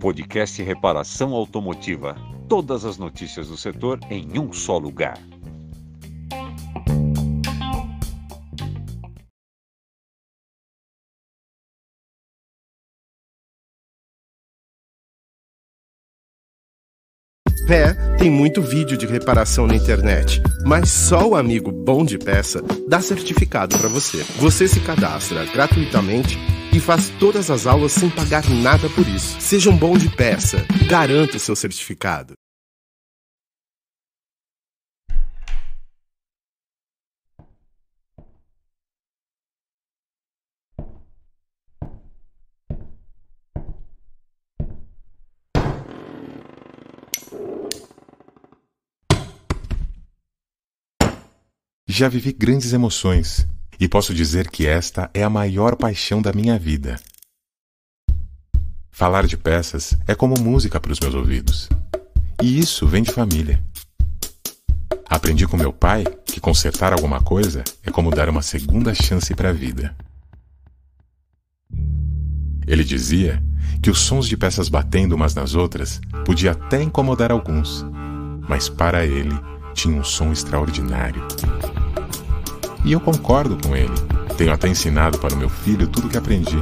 Podcast Reparação Automotiva. Todas as notícias do setor em um só lugar. É, tem muito vídeo de reparação na internet, mas só o amigo Bom de Peça dá certificado para você. Você se cadastra gratuitamente e faz todas as aulas sem pagar nada por isso. Seja um bom de peça, garanta o seu certificado. Já vivi grandes emoções e posso dizer que esta é a maior paixão da minha vida. Falar de peças é como música para os meus ouvidos. E isso vem de família. Aprendi com meu pai que consertar alguma coisa é como dar uma segunda chance para a vida. Ele dizia que os sons de peças batendo umas nas outras podia até incomodar alguns, mas para ele tinha um som extraordinário. E eu concordo com ele. Tenho até ensinado para o meu filho tudo o que aprendi.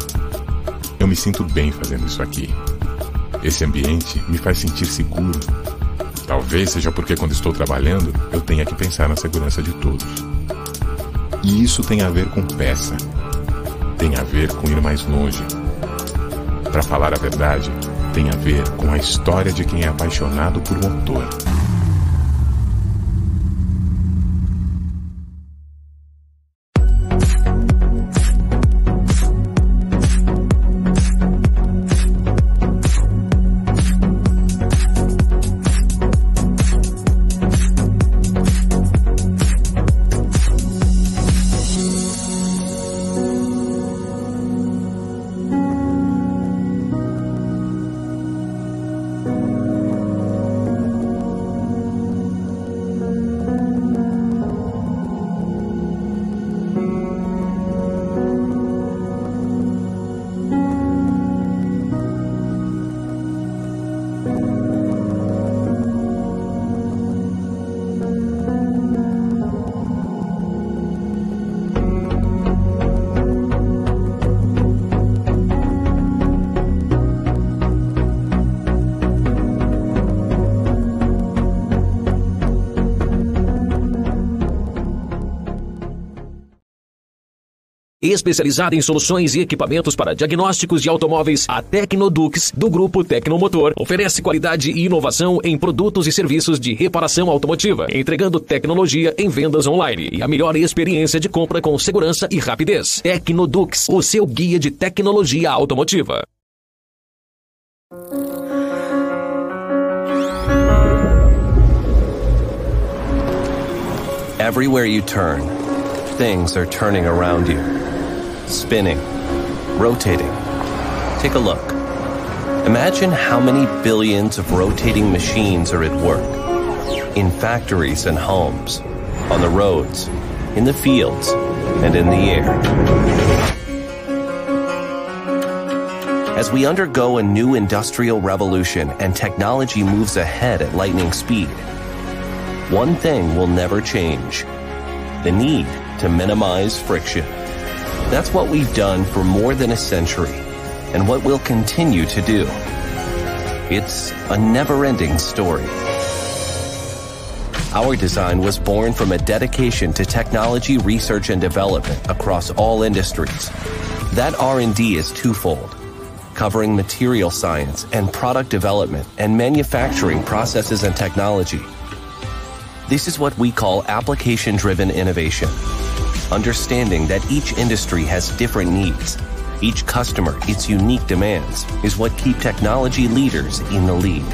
Eu me sinto bem fazendo isso aqui. Esse ambiente me faz sentir seguro. Talvez seja porque quando estou trabalhando, eu tenha que pensar na segurança de todos. E isso tem a ver com peça. Tem a ver com ir mais longe. Para falar a verdade, tem a ver com a história de quem é apaixonado por motor. Especializada em soluções e equipamentos para diagnósticos de automóveis, a Tecnodux, do grupo Tecnomotor, oferece qualidade e inovação em produtos e serviços de reparação automotiva, entregando tecnologia em vendas online e a melhor experiência de compra com segurança e rapidez. Tecnodux, o seu guia de tecnologia automotiva. Everywhere you turn, things are turning around you. Spinning, rotating. Take a look. Imagine how many billions of rotating machines are at work in factories and homes, on the roads, in the fields, and in the air. As we undergo a new industrial revolution and technology moves ahead at lightning speed, one thing will never change the need to minimize friction. That's what we've done for more than a century and what we'll continue to do. It's a never-ending story. Our design was born from a dedication to technology research and development across all industries. That R&D is twofold, covering material science and product development and manufacturing processes and technology. This is what we call application-driven innovation understanding that each industry has different needs. Each customer, its unique demands, is what keep technology leaders in the lead.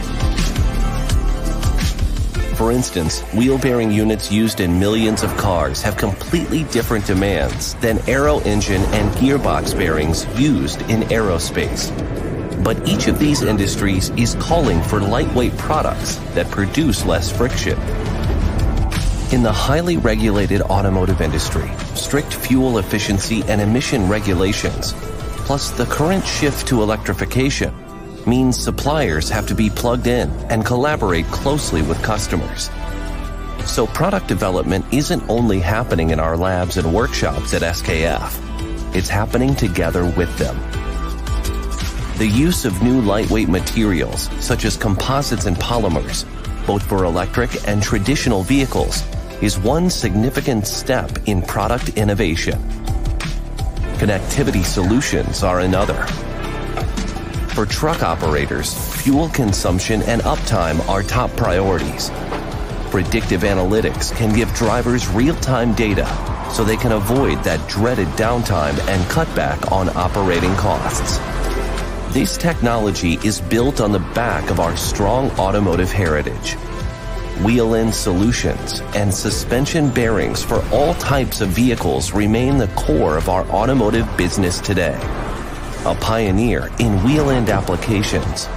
For instance, wheel bearing units used in millions of cars have completely different demands than aero engine and gearbox bearings used in aerospace. But each of these industries is calling for lightweight products that produce less friction. In the highly regulated automotive industry, strict fuel efficiency and emission regulations, plus the current shift to electrification, means suppliers have to be plugged in and collaborate closely with customers. So product development isn't only happening in our labs and workshops at SKF, it's happening together with them. The use of new lightweight materials, such as composites and polymers, both for electric and traditional vehicles, is one significant step in product innovation. Connectivity solutions are another. For truck operators, fuel consumption and uptime are top priorities. Predictive analytics can give drivers real-time data so they can avoid that dreaded downtime and cut back on operating costs. This technology is built on the back of our strong automotive heritage wheel-in solutions, and suspension bearings for all types of vehicles remain the core of our automotive business today. A pioneer in wheel-end applications,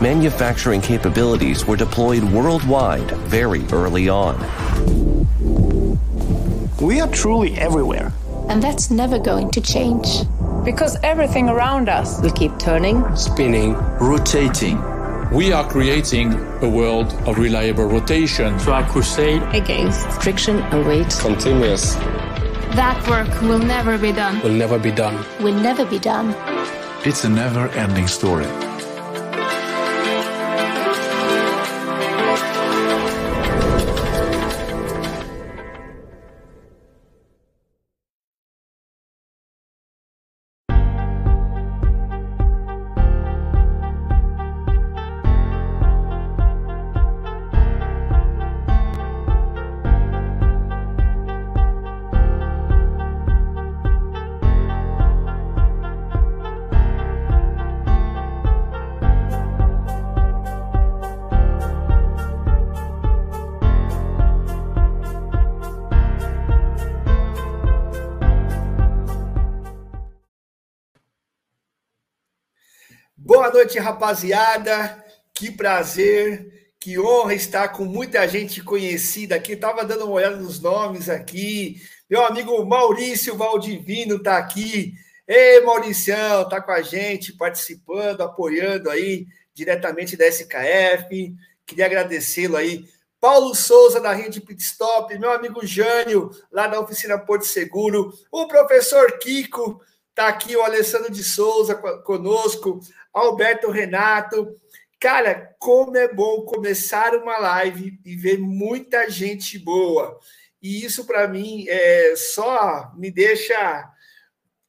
manufacturing capabilities were deployed worldwide very early on. We are truly everywhere. And that's never going to change. Because everything around us will keep turning, spinning, rotating we are creating a world of reliable rotation. So I crusade against friction and weight. Continuous. That work will never be done. Will never be done. Will never be done. It's a never ending story. Noite, rapaziada. Que prazer, que honra estar com muita gente conhecida aqui. Tava dando uma olhada nos nomes aqui. Meu amigo Maurício Valdivino tá aqui. Ei, Mauricião, tá com a gente, participando, apoiando aí diretamente da SKF. Queria agradecê-lo aí. Paulo Souza, da Rede Pitstop, meu amigo Jânio, lá da Oficina Porto Seguro, o professor Kiko, tá aqui, o Alessandro de Souza conosco, Alberto Renato. Cara, como é bom começar uma live e ver muita gente boa. E isso, para mim, é, só me deixa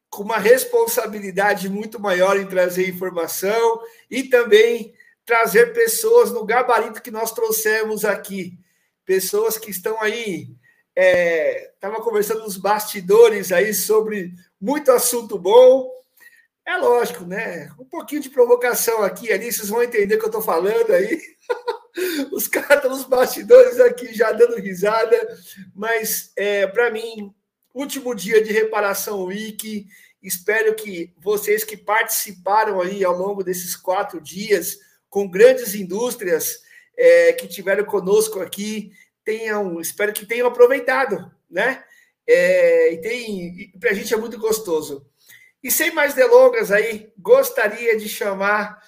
com uma responsabilidade muito maior em trazer informação e também trazer pessoas no gabarito que nós trouxemos aqui. Pessoas que estão aí. Estava é, conversando nos bastidores aí sobre muito assunto bom é lógico, né? Um pouquinho de provocação aqui ali, vocês vão entender o que eu estou falando aí. Os caras estão nos bastidores aqui já dando risada, mas é, para mim, último dia de reparação Wiki. Espero que vocês que participaram aí ao longo desses quatro dias com grandes indústrias é, que tiveram conosco aqui tenham, espero que tenham aproveitado, né? É, e tem, para a gente é muito gostoso. E sem mais delongas aí, gostaria de chamar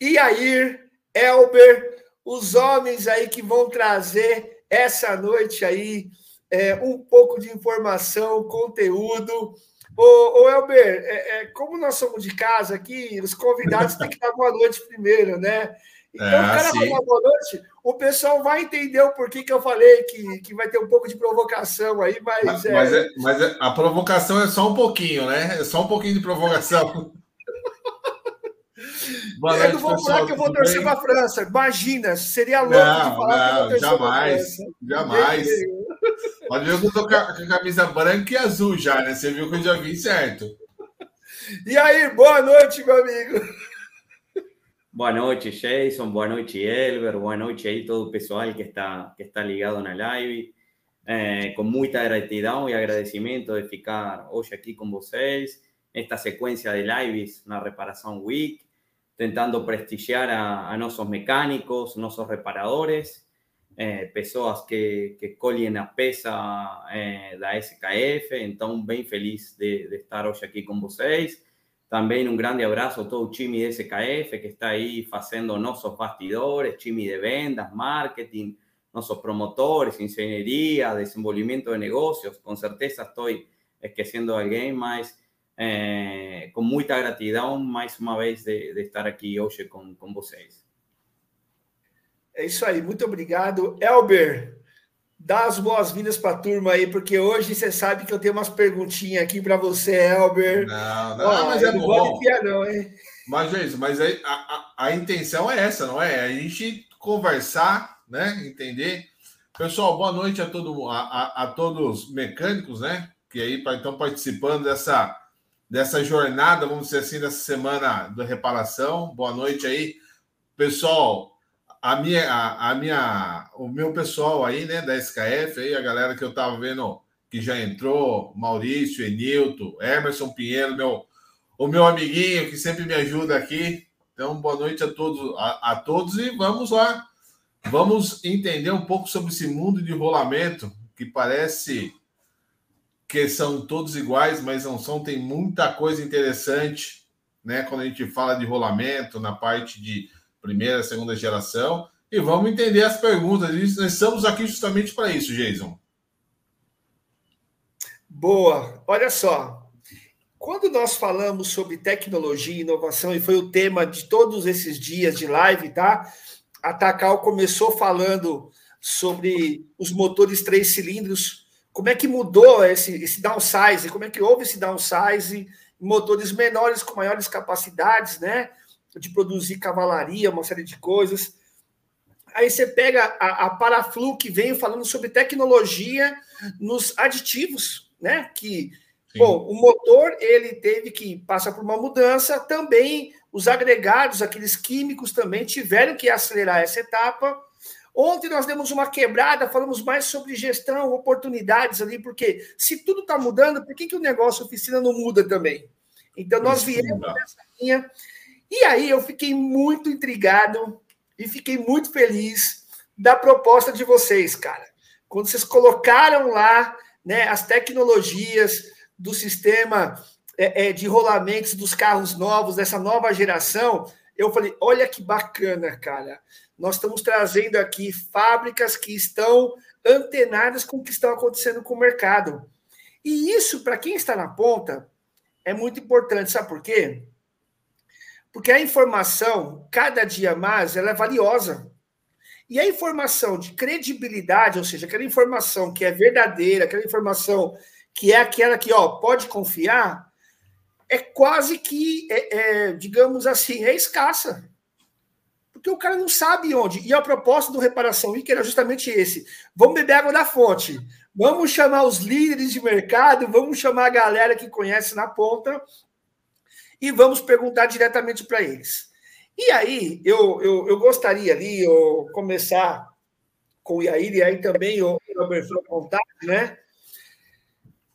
Iair, Elber, os homens aí que vão trazer essa noite aí é, um pouco de informação, conteúdo. Ô, ô Elber, é, é, como nós somos de casa aqui, os convidados têm que dar boa noite primeiro, né? Então, é, o cara sim. vai boa noite, o pessoal vai entender o porquê que eu falei que, que vai ter um pouco de provocação aí, mas. Mas, é... mas, é, mas é, a provocação é só um pouquinho, né? É só um pouquinho de provocação. Boa eu não vou falar que eu vou torcer para a França. Imagina, seria louco não, de falar não, jamais, jamais. Pode ver que eu tô com a camisa branca e azul já, né? Você viu que eu já vi certo. E aí, boa noite, meu amigo. Boa noite, Jason. Boa noite, Elber. Boa noite aí todo o pessoal que está, que está ligado na live. Eh, com muita gratidão e agradecimento de ficar hoje aqui com vocês, esta sequência de lives na Reparação Week, tentando prestigiar a, a nossos mecânicos, nossos reparadores, é, pessoas que, que colhem a peça é, da SKF. Então, bem feliz de, de, estar hoje aqui com vocês. Também um grande abraço a todo o time da SKF que está aí fazendo nossos bastidores, time de vendas, marketing, nossos promotores, engenharia, desenvolvimento de negócios. Com certeza estou esquecendo alguém, mas é, com muita gratidão, mais uma vez, de, de estar aqui hoje com, com vocês. É isso aí, muito obrigado. Elber, dá as boas-vindas para a turma aí, porque hoje você sabe que eu tenho umas perguntinhas aqui para você, Elber. Não, não, Ó, mas é não bom. Enfiar, não, hein? Mas, gente, mas a, a, a, intenção é essa, não é? A gente conversar, né? Entender. Pessoal, boa noite a, todo, a, a, a todos mecânicos, né? Que aí estão participando dessa, dessa jornada, vamos dizer assim, dessa semana da reparação. Boa noite aí. Pessoal, a minha, a, a, minha, o meu pessoal aí, né, da SKF, aí, a galera que eu tava vendo que já entrou, Maurício, Enilton, Emerson Pinheiro, meu, o meu amiguinho que sempre me ajuda aqui. Então, boa noite a todos, a, a todos e vamos lá. Vamos entender um pouco sobre esse mundo de rolamento que parece que são todos iguais, mas não são. Tem muita coisa interessante, né? Quando a gente fala de rolamento, na parte de primeira, segunda geração, e vamos entender as perguntas. Nós estamos aqui justamente para isso, Jason. Boa. Olha só. Quando nós falamos sobre tecnologia e inovação, e foi o tema de todos esses dias de live, tá? A Takal começou falando sobre os motores três cilindros, como é que mudou esse, esse downsize, como é que houve esse downsize, motores menores com maiores capacidades, né? De produzir cavalaria, uma série de coisas. Aí você pega a, a Paraflu, que veio falando sobre tecnologia nos aditivos, né? Que, Sim. bom, o motor, ele teve que passar por uma mudança, também os agregados, aqueles químicos também tiveram que acelerar essa etapa. Ontem nós demos uma quebrada, falamos mais sobre gestão, oportunidades ali, porque se tudo está mudando, por que, que o negócio oficina não muda também? Então, nós viemos nessa linha e aí eu fiquei muito intrigado e fiquei muito feliz da proposta de vocês, cara. Quando vocês colocaram lá né, as tecnologias do sistema é, é, de rolamentos dos carros novos, dessa nova geração, eu falei: olha que bacana, cara. Nós estamos trazendo aqui fábricas que estão antenadas com o que está acontecendo com o mercado. E isso, para quem está na ponta, é muito importante. Sabe por quê? Porque a informação, cada dia mais, ela é valiosa. E a informação de credibilidade, ou seja, aquela informação que é verdadeira, aquela informação que é aquela que ó, pode confiar, é quase que, é, é, digamos assim, é escassa. Porque o cara não sabe onde. E a proposta do Reparação Wiki era justamente esse. Vamos beber água da fonte. Vamos chamar os líderes de mercado, vamos chamar a galera que conhece na ponta e vamos perguntar diretamente para eles. E aí, eu, eu, eu gostaria ali eu começar com o Iair e aí também o Robert contar, né?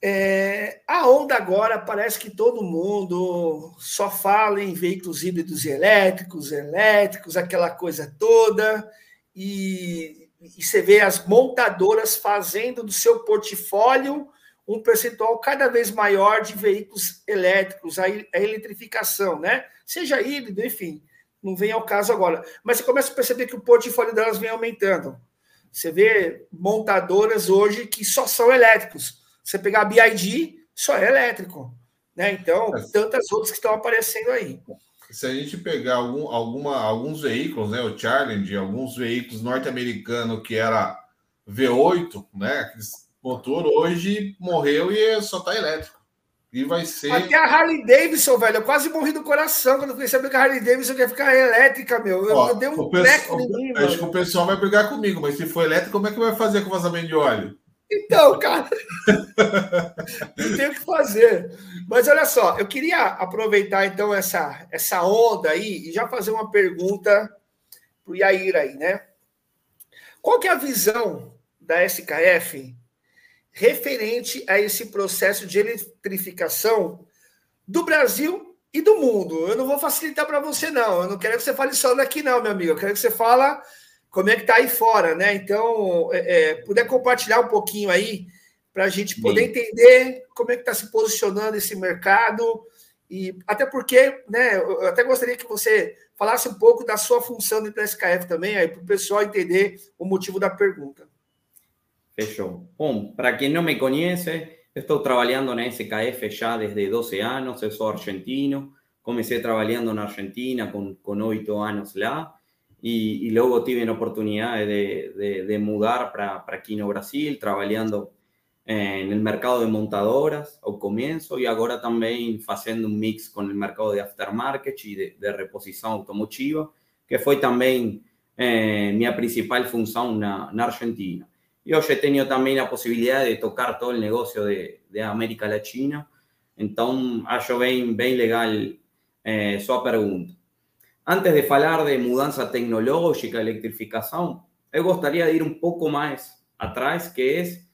É, a onda agora parece que todo mundo só fala em veículos híbridos e elétricos, elétricos, aquela coisa toda, e, e você vê as montadoras fazendo do seu portfólio um percentual cada vez maior de veículos elétricos, a, eletrificação, né? Seja híbrido, enfim, não vem ao caso agora. Mas você começa a perceber que o portfólio delas vem aumentando. Você vê montadoras hoje que só são elétricos. Você pegar a BID, só é elétrico. Né? Então, é. tantas outras que estão aparecendo aí. Se a gente pegar algum, alguma, alguns veículos, né, o Challenge, alguns veículos norte-americanos que era V8, né, motor hoje morreu e só tá elétrico. E vai ser. Até a Harley Davidson, velho. Eu quase morri do coração quando fiquei sabendo que a Harley Davidson quer ficar elétrica, meu. Eu, Ó, eu dei um em mim, Acho que o pessoal vai brigar comigo, mas se for elétrico, como é que vai fazer com vazamento de óleo? Então, cara, não tem o que fazer. Mas olha só, eu queria aproveitar então essa, essa onda aí e já fazer uma pergunta para o Yair aí, né? Qual que é a visão da SKF referente a esse processo de eletrificação do Brasil e do mundo. Eu não vou facilitar para você, não. Eu não quero que você fale só daqui, não, meu amigo. Eu quero que você fale como é que está aí fora, né? Então, é, é, puder compartilhar um pouquinho aí para a gente poder Sim. entender como é que está se posicionando esse mercado e até porque, né? Eu até gostaria que você falasse um pouco da sua função dentro da SKF também, aí para o pessoal entender o motivo da pergunta. Bom, para quem não me conhece, estou trabalhando na SKF já desde 12 anos, eu sou argentino, comecei trabalhando na Argentina com, com 8 anos lá, e, e logo tive a oportunidade de, de, de mudar para aqui no Brasil, trabalhando en el mercado de montadoras al comienzo y ahora también haciendo un mix con el mercado de aftermarket y de, de reposición automotiva, que fue también eh, principal función en Argentina. Y hoy he tenido también la posibilidad de tocar todo el negocio de, de América Latina, entonces acho bien, bien legal eh, su pregunta. Antes de hablar de mudanza tecnológica, electrificación, me gustaría ir un poco más atrás, que es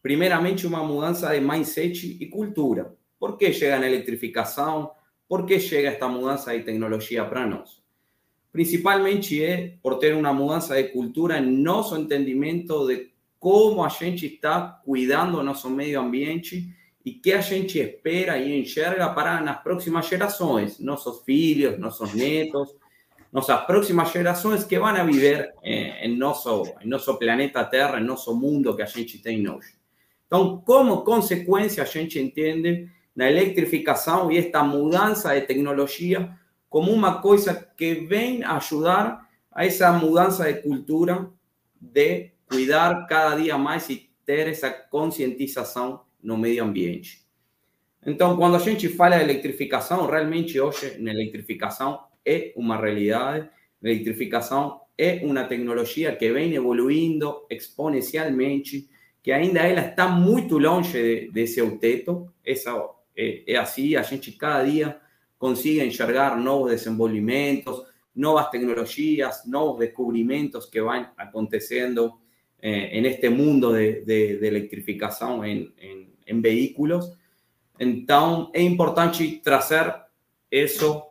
primeiramente uma mudança de mindset e cultura. Por que chega na eletrificação? Por que chega esta mudança de tecnologia para nós? Principalmente por ter uma mudança de cultura em nosso entendimento de como a gente está cuidando nosso meio ambiente e que a gente espera e enxerga para nas próximas gerações, nossos filhos, nossos netos, nossas próximas gerações que vão viver eh, em, nosso, em nosso planeta Terra, em nosso mundo que a gente tem hoje. Então, como consequência, a gente entende na eletrificação e esta mudança de tecnologia como uma coisa que vem ajudar a essa mudança de cultura de cuidar cada dia mais e ter essa conscientização no meio ambiente. Então, quando a gente fala de eletrificação, realmente hoje na eletrificação é uma realidade. A eletrificação é uma tecnologia que vem evoluindo exponencialmente que ainda ela está muito longe de, de seu teto. Essa, é, é assim, a gente cada dia consigue enxergar novos desenvolvimentos, novas tecnologias, novos descubrimientos que van acontecendo eh, en este mundo de, de, de electrificación en, en, en, vehículos. Então, é importante trazer isso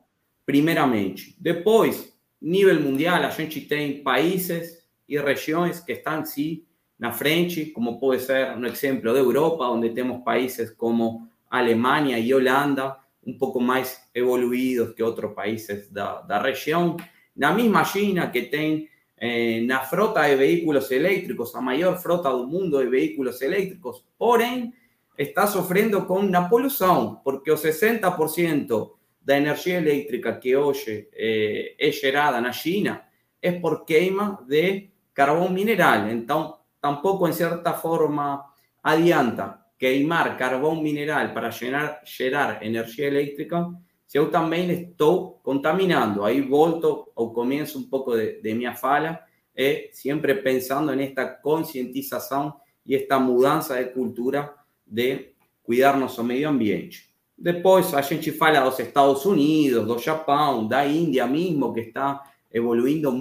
primeiramente. Depois, nível mundial, a gente tem países e regiões que estão, sim, na frente, como puede ser un ejemplo de Europa, donde tenemos países como Alemania y Holanda, un poco más evoluidos que otros países de la región. La misma China que tiene eh, la frota de vehículos eléctricos, la mayor frota del mundo de vehículos eléctricos, porém está sufriendo con una polución, porque el 60% de energía eléctrica que hoy eh, es gerada en China es por queima de carbón mineral. Entonces, tampoco en cierta forma adianta queimar carbón mineral para llenar, gerar energía eléctrica, si yo también estoy contaminando. Ahí volto o comienzo un poco de, de mi fala, eh, siempre pensando en esta concientización y esta mudanza de cultura de cuidar nuestro medio ambiente. Después, a gente fala los Estados Unidos, do Japão, da India mismo, que está evoluindo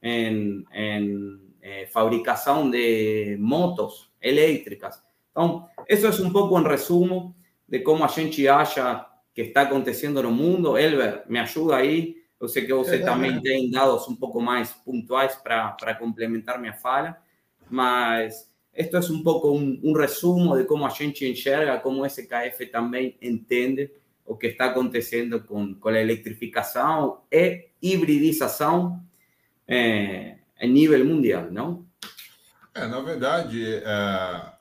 en, en eh, fabricación de motos eléctricas. Entonces, eso es un poco en resumo de cómo a gente acha que está aconteciendo en el mundo. Elber, me ayuda ahí. Yo sé que usted también tiene dados un poco más puntuales para, complementar mi fala, mas esto es un poco un, un resumo de cómo a gente enxerga, cómo SKF también entiende o que está acontecendo com, com a eletrificação e hibridização é nível mundial, não? É, na verdade, é,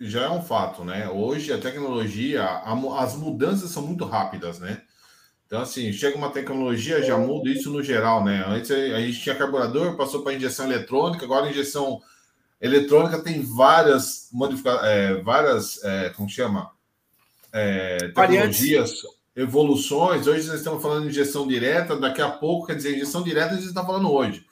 já é um fato, né? Hoje a tecnologia, a, as mudanças são muito rápidas, né? Então, assim, chega uma tecnologia, já muda isso no geral, né? Antes a gente tinha carburador, passou para injeção eletrônica, agora a injeção eletrônica tem várias modificações, é, várias, é, como chama? É, tecnologias, evoluções. Hoje nós estamos falando de injeção direta, daqui a pouco, quer dizer, injeção direta a gente está falando hoje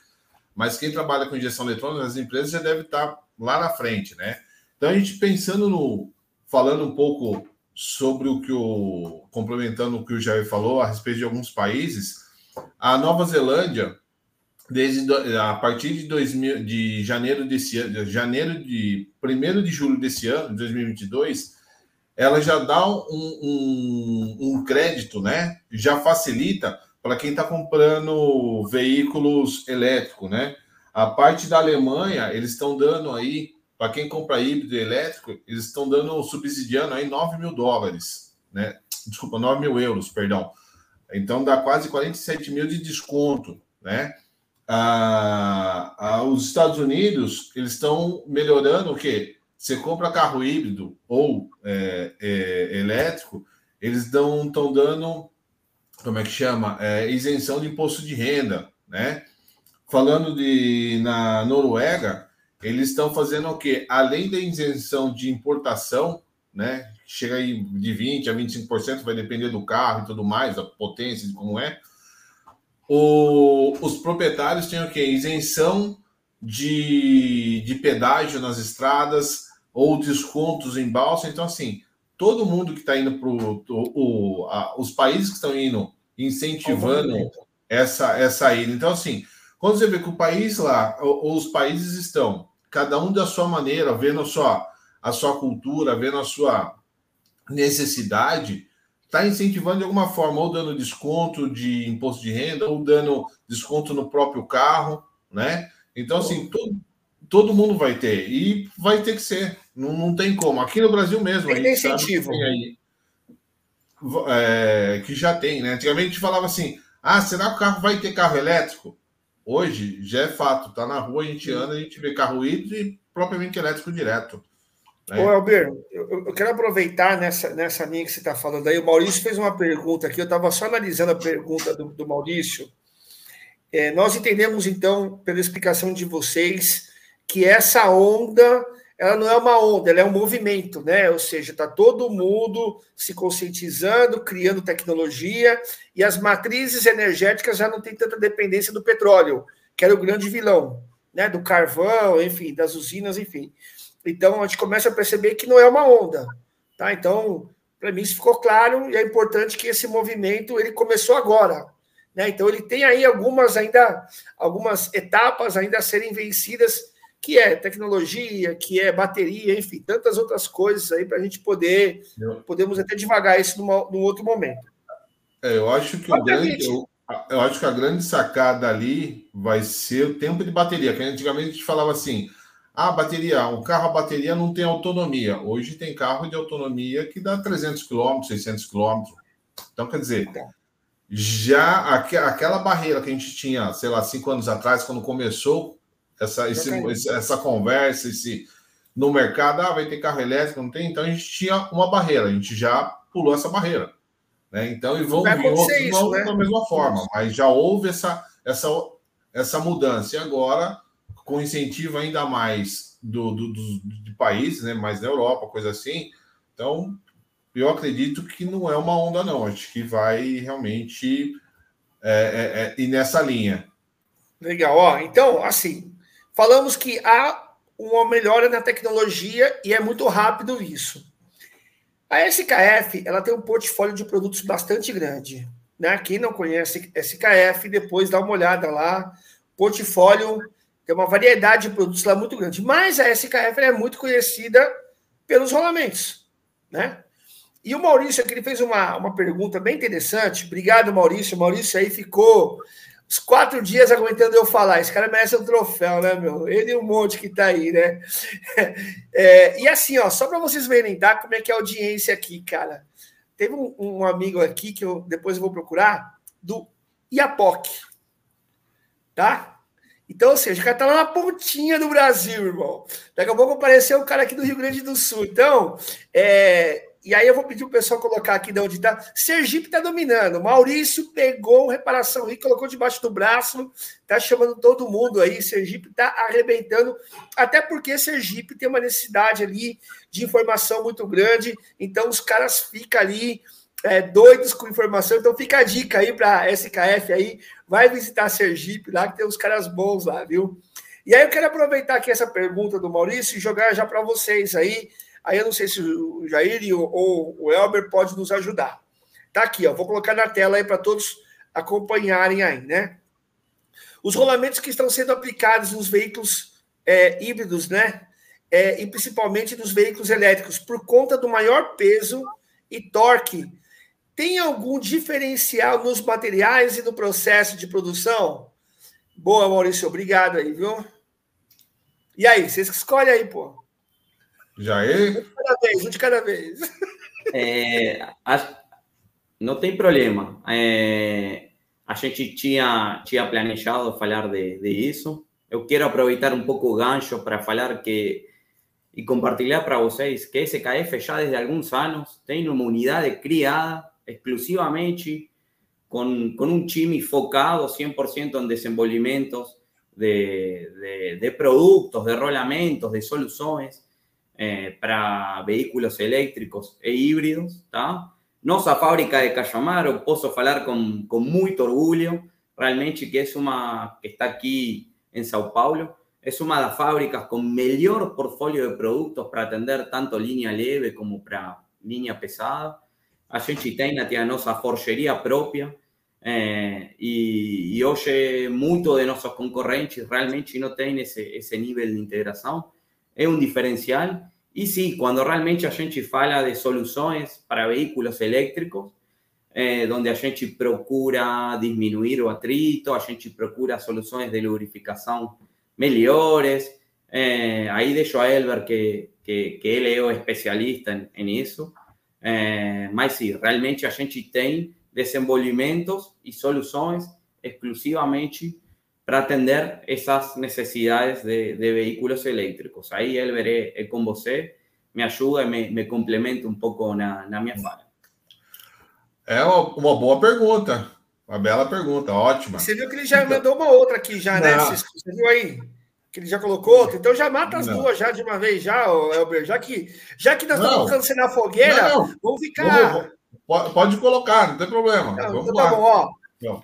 mas quem trabalha com injeção eletrônica nas empresas já deve estar lá na frente, né? Então a gente pensando no falando um pouco sobre o que o complementando o que o Jair falou a respeito de alguns países, a Nova Zelândia desde a partir de 2000, de janeiro desse ano, janeiro de 1 de julho desse ano, de 2022, ela já dá um, um, um crédito, né? Já facilita para quem está comprando veículos elétricos, né? A parte da Alemanha, eles estão dando aí, para quem compra híbrido elétrico, eles estão dando, subsidiando aí 9 mil dólares, né? Desculpa, 9 mil euros, perdão. Então dá quase 47 mil de desconto, né? Ah, ah, os Estados Unidos, eles estão melhorando o quê? Você compra carro híbrido ou é, é, elétrico, eles estão dando, como é que chama? É, isenção de imposto de renda, né? Falando de na Noruega, eles estão fazendo o quê? Além da isenção de importação, né? Chega aí de 20% a 25%, vai depender do carro e tudo mais, da potência, de como é. O, os proprietários têm o quê? Isenção de, de pedágio nas estradas ou descontos em balsa. Então, assim, todo mundo que está indo para os países que estão indo incentivando essa, essa ida. Então, assim, quando você vê que o país lá, os países estão, cada um da sua maneira, vendo a sua, a sua cultura, vendo a sua necessidade, está incentivando de alguma forma, ou dando desconto de imposto de renda, ou dando desconto no próprio carro, né? Então, assim, todo, todo mundo vai ter, e vai ter que ser, não, não tem como. Aqui no Brasil mesmo, tem incentivo. Tem aí, é, que já tem, né? Antigamente falava assim: ah, será que o carro vai ter carro elétrico? Hoje já é fato, tá na rua, a gente anda, a gente vê carro híbrido e propriamente elétrico direto. Né? Ô, Elber, eu, eu, quero aproveitar nessa, nessa linha que você está falando aí. O Maurício fez uma pergunta aqui, eu estava só analisando a pergunta do, do Maurício. É, nós entendemos, então, pela explicação de vocês, que essa onda ela não é uma onda, ela é um movimento, né? Ou seja, está todo mundo se conscientizando, criando tecnologia, e as matrizes energéticas já não têm tanta dependência do petróleo, que era o grande vilão, né? Do carvão, enfim, das usinas, enfim. Então a gente começa a perceber que não é uma onda, tá? Então, para mim isso ficou claro e é importante que esse movimento ele começou agora, né? Então ele tem aí algumas ainda algumas etapas ainda a serem vencidas, que é tecnologia, que é bateria, enfim, tantas outras coisas aí para a gente poder eu... podemos até devagar isso numa, num outro momento. É, eu acho que o grande, eu, eu acho que a grande sacada ali vai ser o tempo de bateria, que antigamente a gente falava assim, ah, bateria, um carro a bateria não tem autonomia. Hoje tem carro de autonomia que dá 300 km, 600 km. Então, quer dizer, já aquela barreira que a gente tinha, sei lá, cinco anos atrás, quando começou essa, esse, essa conversa, esse no mercado, ah, vai ter carro elétrico, não tem? Então a gente tinha uma barreira, a gente já pulou essa barreira. Né? Então, e vão vir outros isso, né? da mesma forma, mas já houve essa, essa, essa mudança. E agora com incentivo ainda mais do, do, do, de países, né, mais da Europa, coisa assim. Então, eu acredito que não é uma onda, não. Acho que vai realmente é, é, é, ir nessa linha. Legal. Ó, então, assim, falamos que há uma melhora na tecnologia e é muito rápido isso. A SKF ela tem um portfólio de produtos bastante grande. Né? Quem não conhece SKF, depois dá uma olhada lá. Portfólio tem uma variedade de produtos lá muito grande. Mas a SKF é muito conhecida pelos rolamentos, né? E o Maurício aqui ele fez uma, uma pergunta bem interessante. Obrigado, Maurício. O Maurício aí ficou os quatro dias aguentando eu falar. Esse cara merece um troféu, né, meu? Ele e um monte que tá aí, né? É, e assim, ó, só para vocês verem, tá? Como é que é a audiência aqui, cara. Teve um, um amigo aqui que eu depois eu vou procurar, do Iapoc, tá? Então, ou seja, o cara tá lá na pontinha do Brasil, irmão. Daqui a pouco apareceu o cara aqui do Rio Grande do Sul. Então, é... e aí eu vou pedir o pessoal colocar aqui de onde tá. Sergipe tá dominando. Maurício pegou reparação e colocou debaixo do braço, tá chamando todo mundo aí. Sergipe tá arrebentando, até porque Sergipe tem uma necessidade ali de informação muito grande. Então, os caras ficam ali é, doidos com informação. Então fica a dica aí para SKF aí, vai visitar Sergipe lá que tem uns caras bons lá, viu? E aí eu quero aproveitar aqui essa pergunta do Maurício e jogar já para vocês aí. Aí eu não sei se o Jair ou o Elber pode nos ajudar. Tá aqui, ó, vou colocar na tela aí para todos acompanharem aí, né? Os rolamentos que estão sendo aplicados nos veículos é, híbridos, né? É, e principalmente nos veículos elétricos, por conta do maior peso e torque tem algum diferencial nos materiais e no processo de produção? Boa, Maurício, obrigado aí, viu? E aí, vocês que escolhem aí, pô. Já é? Um de cada vez, um de cada vez. É, a, não tem problema. É, a gente tinha, tinha planejado falar de, de isso. Eu quero aproveitar um pouco o gancho para falar que e compartilhar para vocês que SKF já desde alguns anos tem uma unidade criada exclusivamente con, con un chimi focado 100% en desenvolvimentos de, de, de, productos, de rolamentos, de soluciones eh, para vehículos eléctricos e híbridos. ¿tá? Nossa fábrica de Cajamaro, posso falar con, con muito orgulho, realmente que es una que está aquí en Sao Paulo, es una de las fábricas con mejor portfolio de productos para atender tanto línea leve como para línea pesada. A gente tem a nossa forjeria própria eh, e, e, hoje muito de nossos concorrentes realmente não tem esse, esse nível de integração. É um diferencial. E sim, quando realmente a gente fala de soluções para veículos elétricos, eh, onde a gente procura diminuir o atrito, a gente procura soluções de lubrificação melhores. Eh, aí deixo a Elber que, que, que ele é o especialista em, isso. É, mas sim, realmente a gente tem desenvolvimentos e soluções exclusivamente para atender essas necessidades de, de veículos elétricos. Aí, Elber, é, com você, me ajuda e me, me complementa um pouco na, na minha fala. É uma, boa pergunta, uma bela pergunta, ótima. Você viu que ele já mandou uma outra aqui, já, né? Você, você viu aí? que ele já colocou outro. Então já mata as não. duas já de uma vez, já, Elber. Já que, já que nós não. estamos colocando você na fogueira, não. vamos ficar. Vamos, pode, pode, colocar, não tem problema. vamos então tá lá. bom, ó.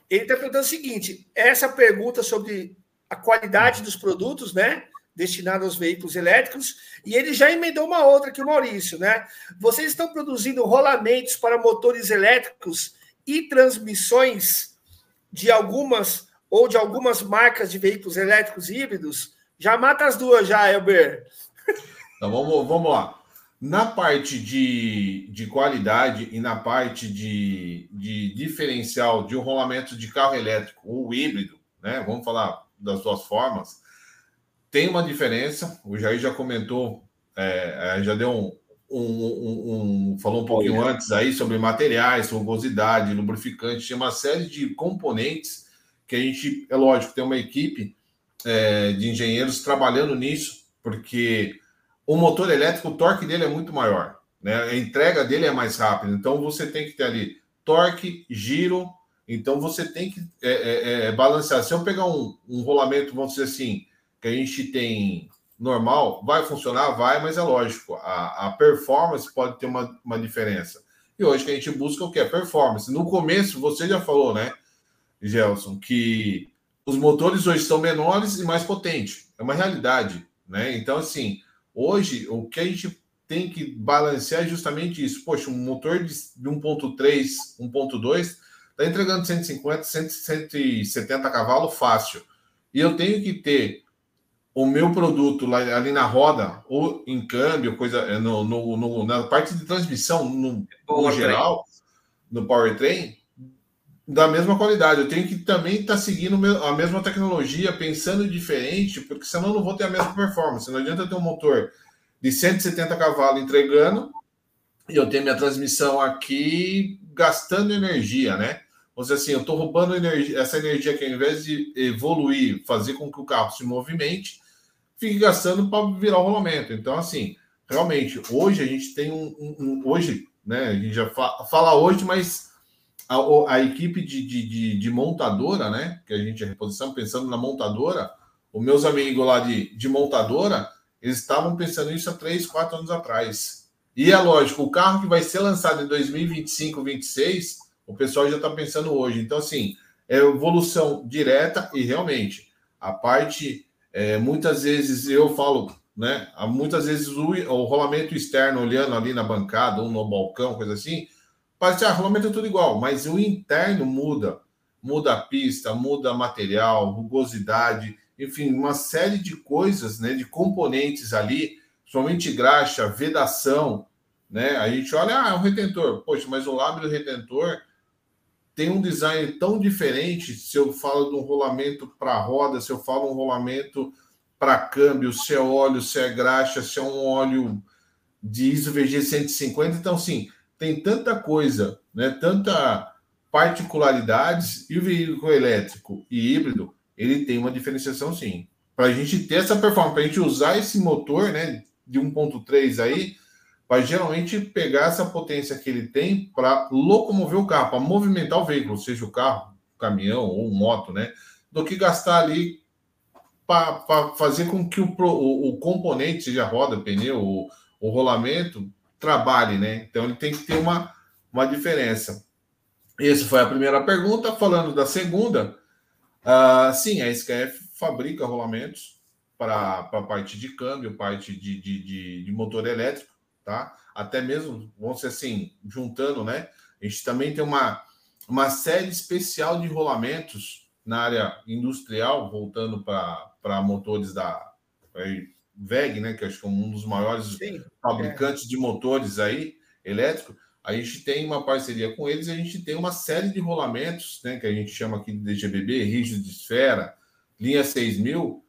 Ele está perguntando o seguinte: essa pergunta sobre a qualidade dos produtos, né? Destinados aos veículos elétricos, e ele já emendou uma outra aqui, o Maurício, né? Vocês estão produzindo rolamentos para motores elétricos e transmissões de algumas ou de algumas marcas de veículos elétricos híbridos? Já mata as duas, já, Elber. Então vamos, vamos lá. Na parte de, de qualidade e na parte de, de diferencial de um rolamento de carro elétrico ou híbrido, né? Vamos falar das duas formas. Tem uma diferença. O Jair já comentou, é, já deu um, um, um, um, falou um pouquinho antes aí sobre materiais, rugosidade, lubrificante, tem uma série de componentes que a gente, é lógico, tem uma equipe é, de engenheiros trabalhando nisso, porque o motor elétrico, o torque dele é muito maior, né? A entrega dele é mais rápida. Então você tem que ter ali torque, giro. Então você tem que é, é, é, balancear. Se eu pegar um, um rolamento, vamos dizer assim, que a gente tem normal, vai funcionar? Vai, mas é lógico, a, a performance pode ter uma, uma diferença. E hoje que a gente busca o que performance. No começo, você já falou, né, Gelson, que os motores hoje são menores e mais potentes. É uma realidade, né? Então, assim, hoje o que a gente tem que balancear é justamente isso. Poxa, um motor de 1.3, 1.2 está entregando 150, 170 cavalos fácil. E eu tenho que ter o meu produto lá, ali na roda, ou em câmbio, coisa no, no, no na parte de transmissão, no, no geral, no powertrain, da mesma qualidade. Eu tenho que também estar tá seguindo a mesma tecnologia, pensando diferente, porque senão eu não vou ter a mesma performance. Não adianta ter um motor de 170 cavalos entregando e eu tenho minha transmissão aqui gastando energia, né? Ou seja, assim, eu estou roubando energia, essa energia que ao invés de evoluir, fazer com que o carro se movimente, fique gastando para virar o rolamento. Então, assim, realmente, hoje a gente tem um, um, um hoje, né? A gente já fala, fala hoje, mas a, a equipe de, de, de, de, montadora, né? Que a gente é reposição, pensando na montadora, os meus amigos lá de, de montadora, eles estavam pensando nisso há três, quatro anos atrás. E é lógico, o carro que vai ser lançado em 2025, 2026, o pessoal já está pensando hoje. Então, assim, é evolução direta e realmente a parte, é, muitas vezes eu falo, né? Muitas vezes o, o rolamento externo olhando ali na bancada, ou no balcão, coisa assim, Parece, ah, rolamento é tudo igual, mas o interno muda. Muda a pista, muda material, rugosidade, enfim, uma série de coisas, né, de componentes ali, somente graxa, vedação, né? A gente olha, ah, é um retentor. Poxa, mas o lábio retentor tem um design tão diferente se eu falo de um rolamento para roda, se eu falo um rolamento para câmbio, se é óleo, se é graxa, se é um óleo de ISO VG 150. Então, sim, tem tanta coisa, né? Tanta particularidades e o veículo elétrico e híbrido ele tem uma diferenciação sim. Para a gente ter essa performance, para a gente usar esse motor, né, de 1.3 aí, vai geralmente pegar essa potência que ele tem para locomover o carro, para movimentar o veículo, seja o carro, o caminhão ou moto, né? Do que gastar ali para fazer com que o, o, o, componente, seja roda, pneu, o, o rolamento, trabalhe, né? Então ele tem que ter uma, uma diferença. Essa foi a primeira pergunta. Falando da segunda, uh, sim, a SKF fabrica rolamentos para a parte de câmbio, parte de, de, de, de motor elétrico tá? Até mesmo, vamos assim, juntando, né? A gente também tem uma, uma série especial de rolamentos na área industrial, voltando para motores da VEG, né? Que acho que é um dos maiores Sim, fabricantes é. de motores aí, elétrico. A gente tem uma parceria com eles, a gente tem uma série de rolamentos, né? Que a gente chama aqui de DGBB, rígido de esfera, linha 6000,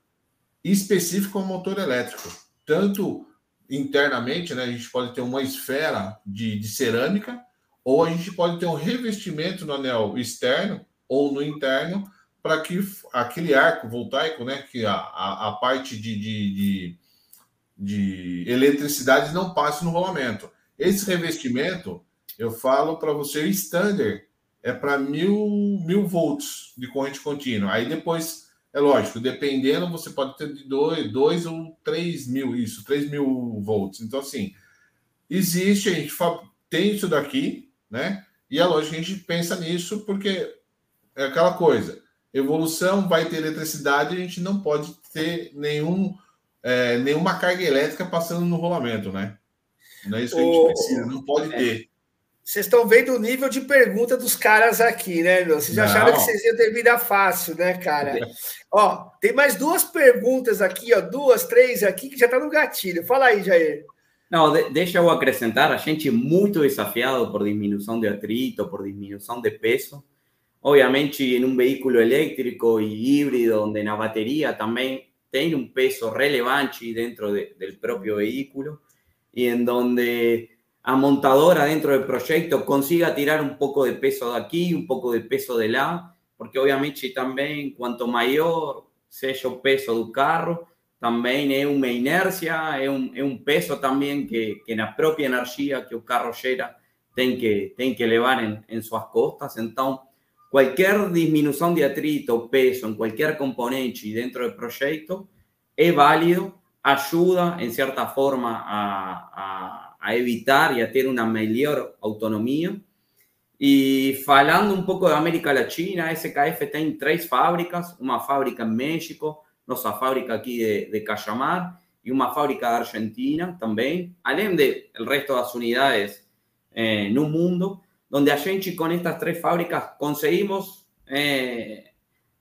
específico ao motor elétrico. Tanto internamente, né, a gente pode ter uma esfera de, de cerâmica, ou a gente pode ter um revestimento no anel externo ou no interno, para que aquele arco voltaico, né, que a, a, a parte de, de, de, de, eletricidade não passe no rolamento. Esse revestimento, eu falo para você, standard é para mil, mil volts de corrente contínua. Aí depois é lógico, dependendo, você pode ter de 2 ou 3 mil, isso, 3 mil volts. Então, assim, existe, a gente tem isso daqui, né? E é lógico que a gente pensa nisso porque é aquela coisa. Evolução vai ter eletricidade, a gente não pode ter nenhum, é, nenhuma carga elétrica passando no rolamento, né? Não é isso que a gente precisa, não pode é. ter. Vocês estão vendo o nível de pergunta dos caras aqui, né, meu? Vocês já acharam que vocês iam ter vida fácil, né, cara? ó, tem mais duas perguntas aqui, ó, duas, três aqui, que já tá no gatilho. Fala aí, Jair. Não, de, deixa eu acrescentar, a gente muito desafiado por diminuição de atrito, por diminuição de peso. Obviamente, em um veículo elétrico e híbrido, onde na bateria também tem um peso relevante dentro de, do próprio veículo, e em donde a montadora dentro del proyecto consiga tirar un poco de peso de aquí, un poco de peso de lá, porque obviamente también cuanto mayor sea el peso del carro, también es una inercia, es un, es un peso también que, que la propia energía que el carro lleva tiene que, tiene que elevar en, en sus costas. Entonces, cualquier disminución de atrito, peso en cualquier componente dentro del proyecto es válido, ayuda en cierta forma a, a a evitar y a tener una mejor autonomía. Y hablando un poco de América Latina, SKF tiene tres fábricas, una fábrica en México, nuestra fábrica aquí de, de Cayamar y una fábrica de Argentina también, además del resto de las unidades eh, un mundo, donde a gente con estas tres fábricas conseguimos eh,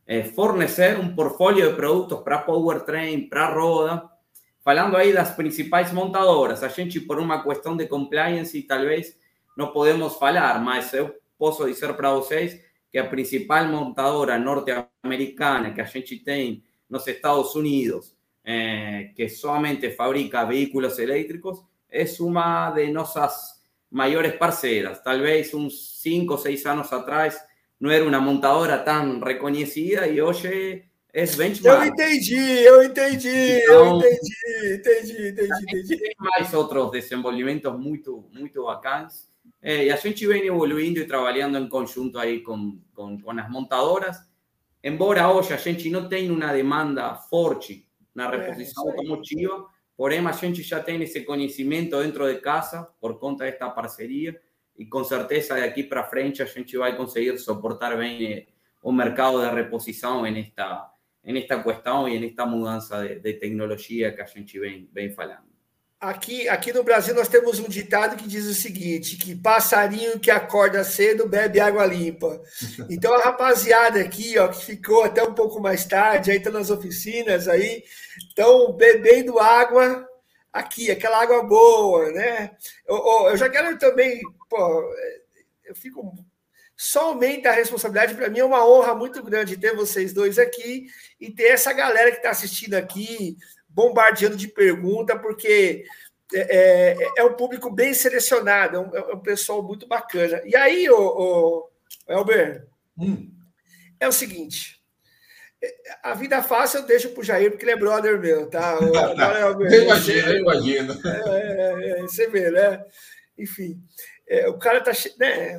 eh, fornecer un portfolio de productos para powertrain, para roda, falando aí das principais montadoras, a gente, por uma questão de compliance, talvez não podemos falar, mas eu posso dizer para vocês que a principal montadora norte-americana que a gente tem nos Estados Unidos, eh, que somente fabrica veículos elétricos, é uma de nossas maiores parceiras. Talvez uns 5 ou 6 anos atrás não era uma montadora tão reconhecida e hoje esse benchmark. Eu entendi, eu entendi, então, eu entendi, entendi, entendi, entendi. Tem mais outros desenvolvimentos muito, muito bacanas. É, e a gente vem evoluindo e trabalhando em conjunto aí com, com, com as montadoras. Embora hoje a gente não tenha uma demanda forte na reposição é, automotiva, porém a gente já tem esse conhecimento dentro de casa por conta desta parceria e com certeza daqui para frente a gente vai conseguir suportar bem o mercado de reposição nesta en esta cuestión y en esta mudança de, de tecnologia que a gente vem, vem falando. Aqui, aqui no Brasil nós temos um ditado que diz o seguinte, que passarinho que acorda cedo bebe água limpa. Então a rapaziada aqui, ó, que ficou até um pouco mais tarde, aí tá nas oficinas aí, estão bebendo água aqui, aquela água boa, né? Eu, eu já quero também, pô, eu fico só aumenta a responsabilidade. Para mim é uma honra muito grande ter vocês dois aqui e ter essa galera que está assistindo aqui, bombardeando de pergunta, porque é, é, é, um público bem selecionado, é um, é um, pessoal muito bacana. E aí, o, o Elber, hum. é o seguinte. A vida fácil eu deixo para o Jair, porque ele é brother meu, tá? O, agora, Elber, eu imagino, eu imagino. É, você vê, né? Enfim, o cara tá. Né?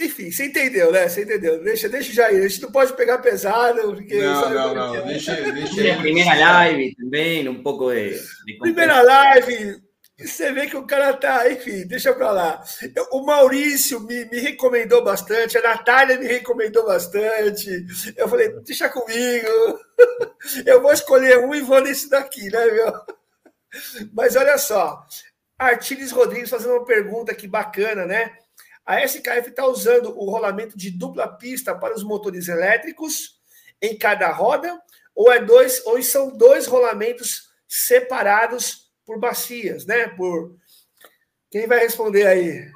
Enfim, você entendeu, né? Você entendeu. Deixa, deixa o Jair. A gente não pode pegar pesado. Porque não, não, não. É. Deixa, deixa. Primeira live também, um pouco de. de primeira live. Você vê que o cara tá, enfim, deixa pra lá. O Maurício me, me recomendou bastante, a Natália me recomendou bastante. Eu falei, deixa comigo. Eu vou escolher um e vou nesse daqui, né, meu? Mas olha só, Artiles Rodrigues fazendo uma pergunta aqui bacana, né? A SKF está usando o rolamento de dupla pista para os motores elétricos em cada roda, ou é dois, ou são dois rolamentos separados por bacias, né? Por quem vai responder aí?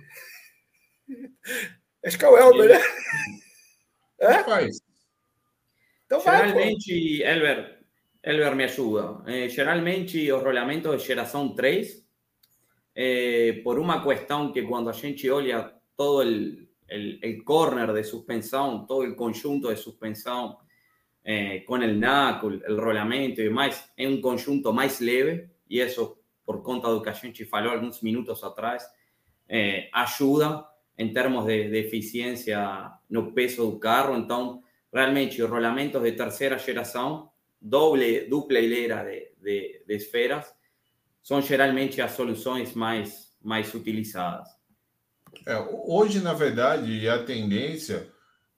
Acho que é o Elber, né? É? Faz. Então geralmente, vai, Elber, Elber me ajuda. Eh, geralmente, os rolamentos de geração 3, eh, por uma questão que quando a gente olha todo el, el, corner de suspensión, todo el conjunto de suspensión eh, con el NAC, el, rolamento y demás, es un conjunto más leve y eso, por conta do que a gente falou algunos minutos atrás, eh, ayuda en términos de, de, eficiencia no peso del carro. Entonces, realmente, los rolamentos de tercera generación, doble, dupla hilera de, de, de esferas, son generalmente las soluciones más, más utilizadas. É, hoje, na verdade, a tendência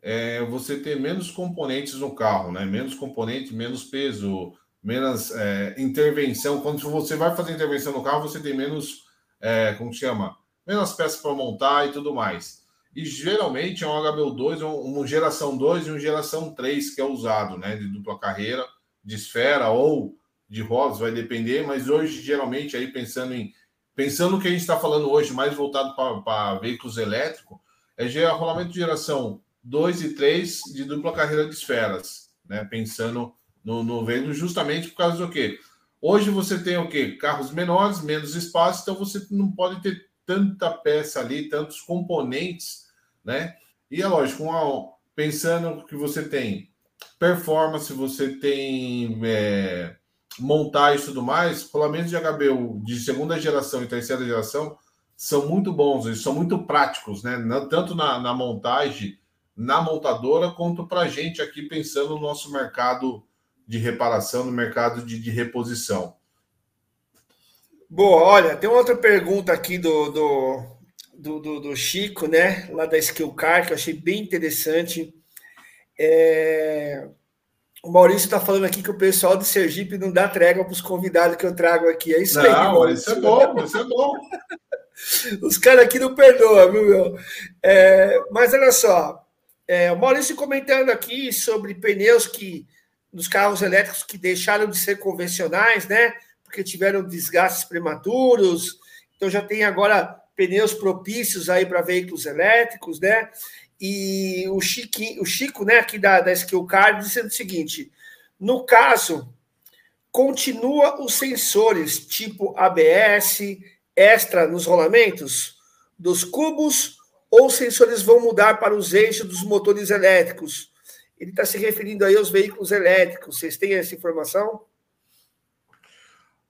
é você ter menos componentes no carro, né? Menos componente, menos peso, menos é, intervenção. Quando você vai fazer intervenção no carro, você tem menos, é, como chama? Menos peças para montar e tudo mais. E geralmente é um HBU2, uma geração 2 e uma geração 3 que é usado, né? De dupla carreira, de esfera ou de rodas, vai depender, mas hoje, geralmente, aí pensando em pensando que a gente está falando hoje, mais voltado para veículos elétricos, é rolamento de geração 2 e 3 de dupla carreira de esferas, né? Pensando no, no veículo justamente por causa do quê? Hoje você tem o quê? Carros menores, menos espaço, então você não pode ter tanta peça ali, tantos componentes, né? E é lógico, uma, pensando que você tem performance, você tem é, montagem e tudo mais, rolamentos de HBU de segunda geração e terceira geração são muito bons, eles são muito práticos, né? Tanto na, na montagem, na montadora, quanto para a gente aqui pensando no nosso mercado de reparação, no mercado de, de reposição. Boa, olha, tem outra pergunta aqui do, do, do, do, do Chico, né? Lá da Skill Car, que eu achei bem interessante. É, o Maurício está falando aqui que o pessoal de Sergipe não dá trégua para os convidados que eu trago aqui. É isso não, aí. Não, isso é bom, isso é bom. Os caras aqui não perdoam, viu, meu? É, mas olha só, é, o Maurício comentando aqui sobre pneus que nos carros elétricos que deixaram de ser convencionais, né? Porque tiveram desgastes prematuros. Então já tem agora pneus propícios aí para veículos elétricos, né? E o, o Chico, né, aqui da, da Skill Card, dizendo o seguinte: no caso, continua os sensores tipo ABS, extra nos rolamentos dos cubos, ou os sensores vão mudar para os eixos dos motores elétricos? Ele está se referindo aí aos veículos elétricos. Vocês têm essa informação?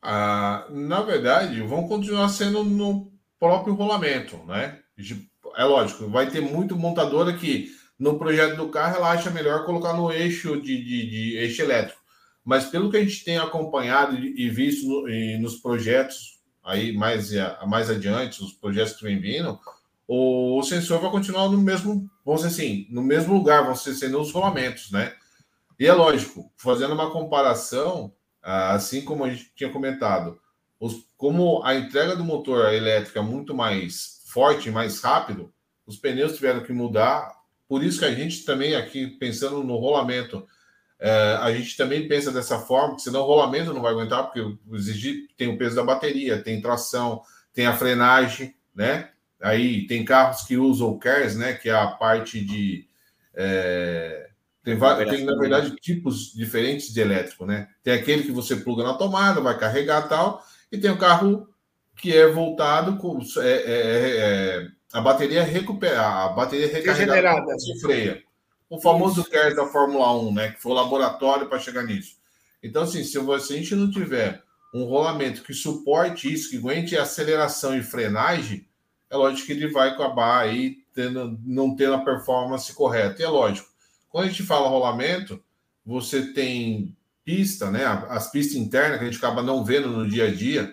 Ah, na verdade, vão continuar sendo no próprio rolamento, né? É lógico, vai ter muito montadora que no projeto do carro ela acha melhor colocar no eixo de, de, de eixo elétrico. Mas pelo que a gente tem acompanhado e visto no, e nos projetos aí mais, mais adiante, os projetos que vem vindo, o, o sensor vai continuar no mesmo, vamos dizer assim, no mesmo lugar, vão ser sendo os rolamentos, né? E é lógico, fazendo uma comparação, assim como a gente tinha comentado, os, como a entrega do motor elétrico é muito mais forte, mais rápido, os pneus tiveram que mudar. Por isso que a gente também aqui, pensando no rolamento, é, a gente também pensa dessa forma, senão o rolamento não vai aguentar, porque exigir tem o peso da bateria, tem tração, tem a frenagem, né? aí tem carros que usam o CARES, né? Que é a parte de. É, tem, tem, na verdade, tipos diferentes de elétrico, né? Tem aquele que você pluga na tomada, vai carregar tal, e tem o carro que é voltado com é, é, é, é a bateria recuperar, a bateria recarregada se freia. O famoso CARES da Fórmula 1, né? Que foi o laboratório para chegar nisso. Então, assim, se, você, a gente não tiver um rolamento que suporte isso, que aguente aceleração e frenagem, é lógico que ele vai acabar aí tendo, não tendo a performance correta. E é lógico, quando a gente fala rolamento, você tem pista, né? As pistas internas que a gente acaba não vendo no dia a dia,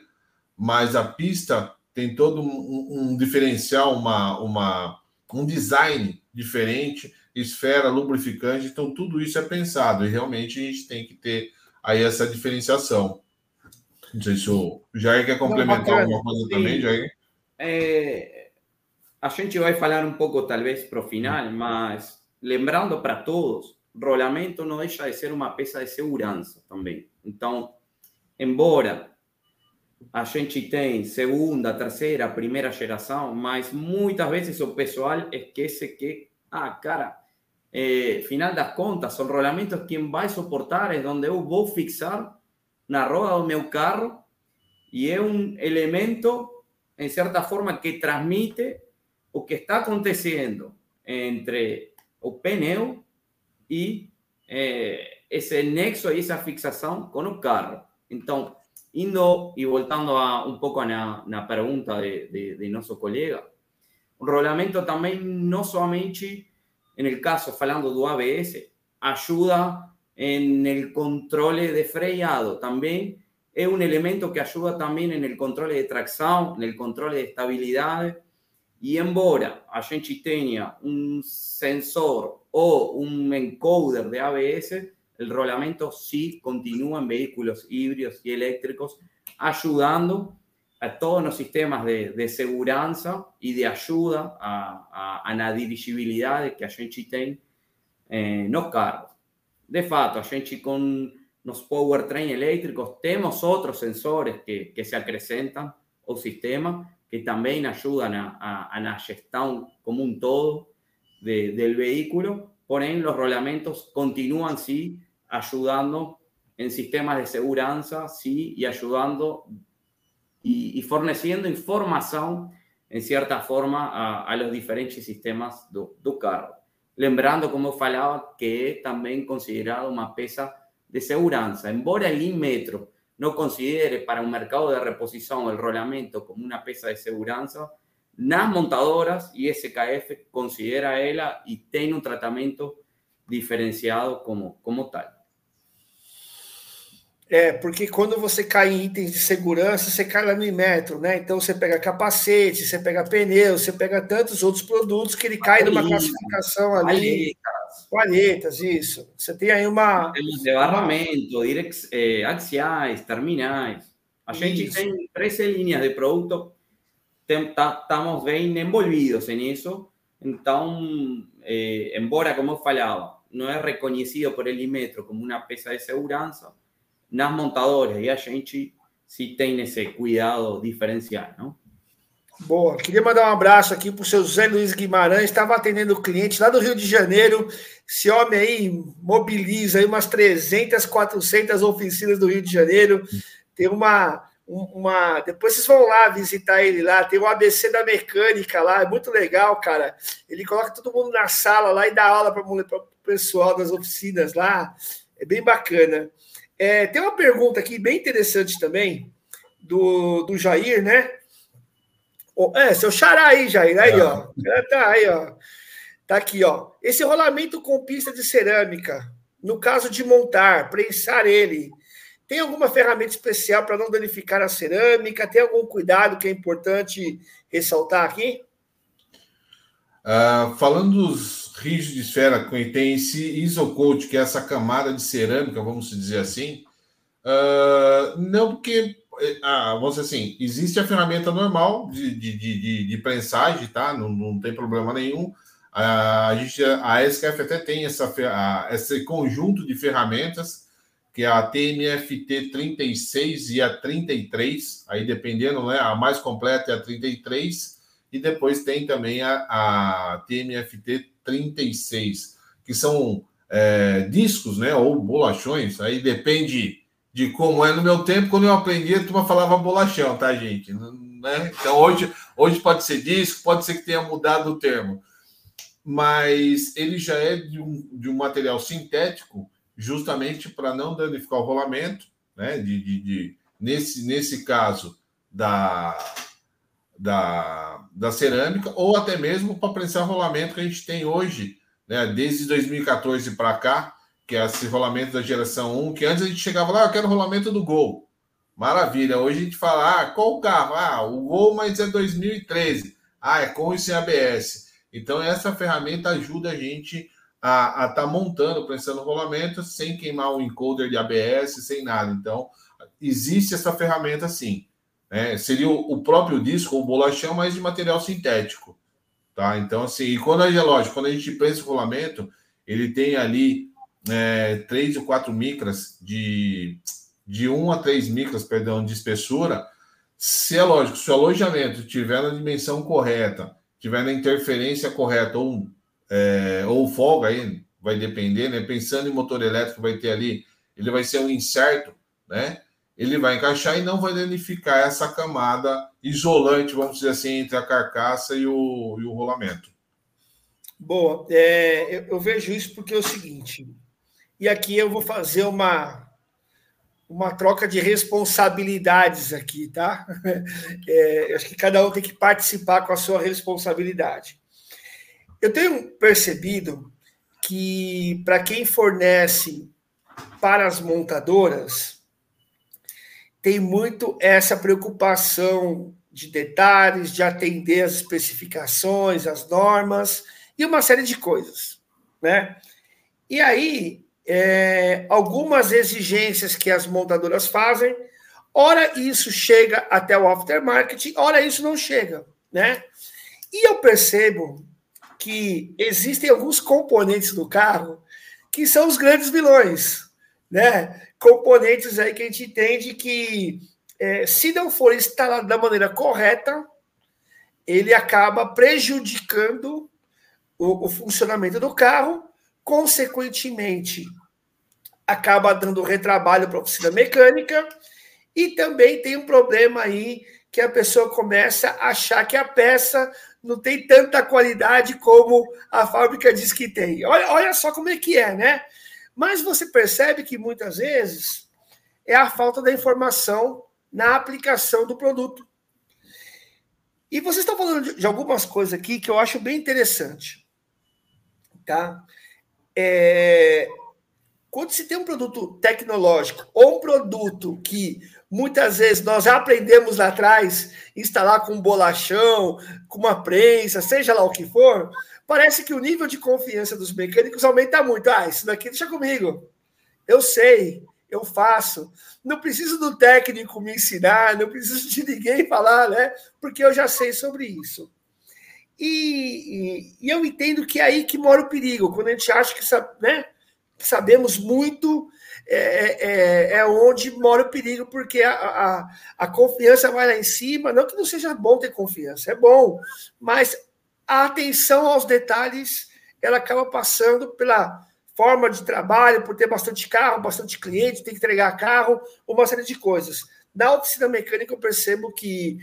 mas a pista tem todo um, um diferencial, uma, uma, um design diferente, esfera, lubrificante, então tudo isso é pensado e realmente a gente tem que ter aí essa diferenciação. Não sei se o Jair quer complementar não, alguma coisa também, Jair. É, a gente vai falar um pouco, talvez, para o final, mas lembrando para todos, rolamento não deixa de ser uma peça de segurança também. Então, embora a gente tem segunda, terceira, primeira geração, mas muitas vezes o pessoal esquece que, ah, cara, eh, final das contas, o rolamento quem vai suportar, é onde eu vou fixar na roda do meu carro e é um elemento, em certa forma, que transmite o que está acontecendo entre o pneu e eh, esse nexo e essa fixação com o carro. Então, indo e voltando a um pouco na, na pergunta de, de, de nosso colega, o rolamento também não somente, no caso falando do ABS, ajuda en el control de freado, también es un elemento que ayuda también en el control de tracción, en el control de estabilidad, y embora. A gente tenha un sensor o un encoder de ABS, el rolamento sí continúa en vehículos híbridos y eléctricos, ayudando a todos los sistemas de, seguridad y de ayuda a, a, a la dirigibilidad que a gente tem eh, nos carros. De fato, a con los powertrain eléctricos tenemos otros sensores que, se acrescentan al sistema que también ayudan a, a, la gestión como un todo de, del vehículo. Por ende, los rolamentos continúan, sí, ayudando en sistemas de seguridad, sí, y ayudando y, y forneciendo información en cierta forma a, a los diferentes sistemas do, do carro. Lembrando, como falava, que é também considerado uma peça de segurança. Embora el Inmetro no considere para un mercado de reposición el rolamento como una pieza de seguridad, las montadoras y SKF considera ella y tiene un tratamiento diferenciado como, como tal. É, porque quando você cai em itens de segurança, você cai lá no Inmetro, né? Então você pega capacete, você pega pneu, você pega tantos outros produtos que ele cai numa classificação ali. Palhetas, isso. Você tem aí uma. Temos de barramento, directs, eh, axiais, terminais. A gente isso. tem 13 linhas de produto, estamos bem envolvidos nisso. Então, eh, embora, como eu falava, não é reconhecido por ele metro como uma peça de segurança, nas montadoras e a gente se tem esse cuidado diferencial, não? Boa. Queria mandar um abraço aqui para o seu José Luiz Guimarães, estava atendendo cliente lá do Rio de Janeiro. Esse homem aí mobiliza aí umas 300, 400 oficinas do Rio de Janeiro. Tem uma, uma. Depois vocês vão lá visitar ele lá. Tem o ABC da mecânica lá, é muito legal, cara. Ele coloca todo mundo na sala lá e dá aula para o pessoal das oficinas lá. É bem bacana. É, tem uma pergunta aqui bem interessante também, do, do Jair, né? É, seu xará aí, Jair. Aí, é. ó. Tá aí, ó. Tá aqui, ó. Esse rolamento com pista de cerâmica, no caso de montar, prensar ele, tem alguma ferramenta especial para não danificar a cerâmica? Tem algum cuidado que é importante ressaltar aqui? Uh, falando dos rígidos de esfera, tem esse isocoat, que é essa camada de cerâmica, vamos dizer assim. Uh, não, porque ah, vamos dizer assim, existe a ferramenta normal de, de, de, de prensagem, tá? Não, não tem problema nenhum. A, gente, a SKF até tem essa, a, esse conjunto de ferramentas, que é a TMFT 36 e a 33, aí dependendo, né? A mais completa é a 33 e depois tem também a, a TMFT 36, que são é, discos, né, ou bolachões, aí depende de como é. No meu tempo, quando eu aprendi, a turma falava bolachão, tá, gente? Né? Então, hoje, hoje pode ser disco, pode ser que tenha mudado o termo, mas ele já é de um, de um material sintético, justamente para não danificar o rolamento, né, de, de, de nesse, nesse caso, da, da, da cerâmica, ou até mesmo para prensar rolamento que a gente tem hoje, né, desde 2014 para cá, que é esse rolamento da geração 1, que antes a gente chegava lá, ah, eu quero rolamento do Gol. Maravilha. Hoje a gente fala, ah, qual o carro? Ah, o Gol, mas é 2013. Ah, é com e sem ABS. Então, essa ferramenta ajuda a gente a estar tá montando, prensando rolamento, sem queimar o encoder de ABS, sem nada. Então, existe essa ferramenta sim. Né? Seria o, próprio disco, o bolachão, mas de material sintético. Tá? Então, assim, e quando é lógico, quando a gente pensa o rolamento, ele tem ali é, 3 ou 4 micras de, de 1 a 3 micras, perdão, de espessura. Se é lógico, se o alojamento tiver na dimensão correta, tiver na interferência correta ou, é, ou folga, aí vai depender, né? Pensando em motor elétrico, vai ter ali, ele vai ser um incerto, né? Ele vai encaixar e não vai danificar essa camada isolante, vamos dizer assim, entre a carcaça e o, e o rolamento. Boa, é, eu, eu, vejo isso porque é o seguinte, e aqui eu vou fazer uma, uma troca de responsabilidades aqui, tá? É, acho que cada um tem que participar com a sua responsabilidade. Eu tenho percebido que para quem fornece para as montadoras, tem muito essa preocupação de detalhes, de atender as especificações, as normas e uma série de coisas, né? E aí, é, algumas exigências que as montadoras fazem, ora isso chega até o aftermarket, ora isso não chega, né? E eu percebo que existem alguns componentes do carro que são os grandes vilões, né? componentes aí que a gente entende que, é, se não for instalado da maneira correta, ele acaba prejudicando o, o funcionamento do carro, consequentemente, acaba dando retrabalho para a oficina mecânica e também tem um problema aí que a pessoa começa a achar que a peça não tem tanta qualidade como a fábrica diz que tem. Olha, olha só como é que é, né? Mas você percebe que muitas vezes é a falta da informação na aplicação do produto. E vocês estão falando de algumas coisas aqui que eu acho bem interessante. Tá? É... Quando se tem um produto tecnológico ou um produto que muitas vezes nós aprendemos lá atrás, instalar com um bolachão, com uma prensa, seja lá o que for, parece que o nível de confiança dos mecânicos aumenta muito. Ah, isso daqui deixa comigo. Eu sei, eu faço. Não preciso do técnico me ensinar, não preciso de ninguém falar, né? Porque eu já sei sobre isso. E, e, e eu entendo que é aí que mora o perigo, quando a gente acha que, né, sabemos muito, é, é, é, é, onde mora o perigo, porque a, a, a confiança vai lá em cima. Não que não seja bom ter confiança, é bom, mas a atenção aos detalhes ela acaba passando pela forma de trabalho, por ter bastante carro, bastante cliente, tem que entregar carro, uma série de coisas. Na oficina mecânica, eu percebo que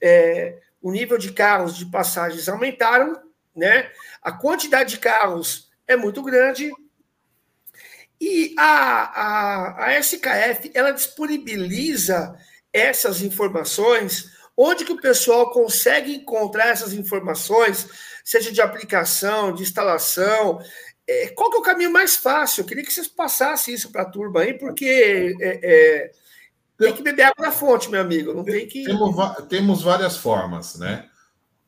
é, o nível de carros de passagens aumentaram, né? A quantidade de carros é muito grande. E a, a, a SKF ela disponibiliza essas informações Onde que o pessoal consegue encontrar essas informações, seja de aplicação, de instalação? É, qual que é o caminho mais fácil? Eu queria que vocês passassem isso para a turma aí, porque é, é, tem que beber água na fonte, meu amigo. Não tem que. Temos, temos várias formas, né?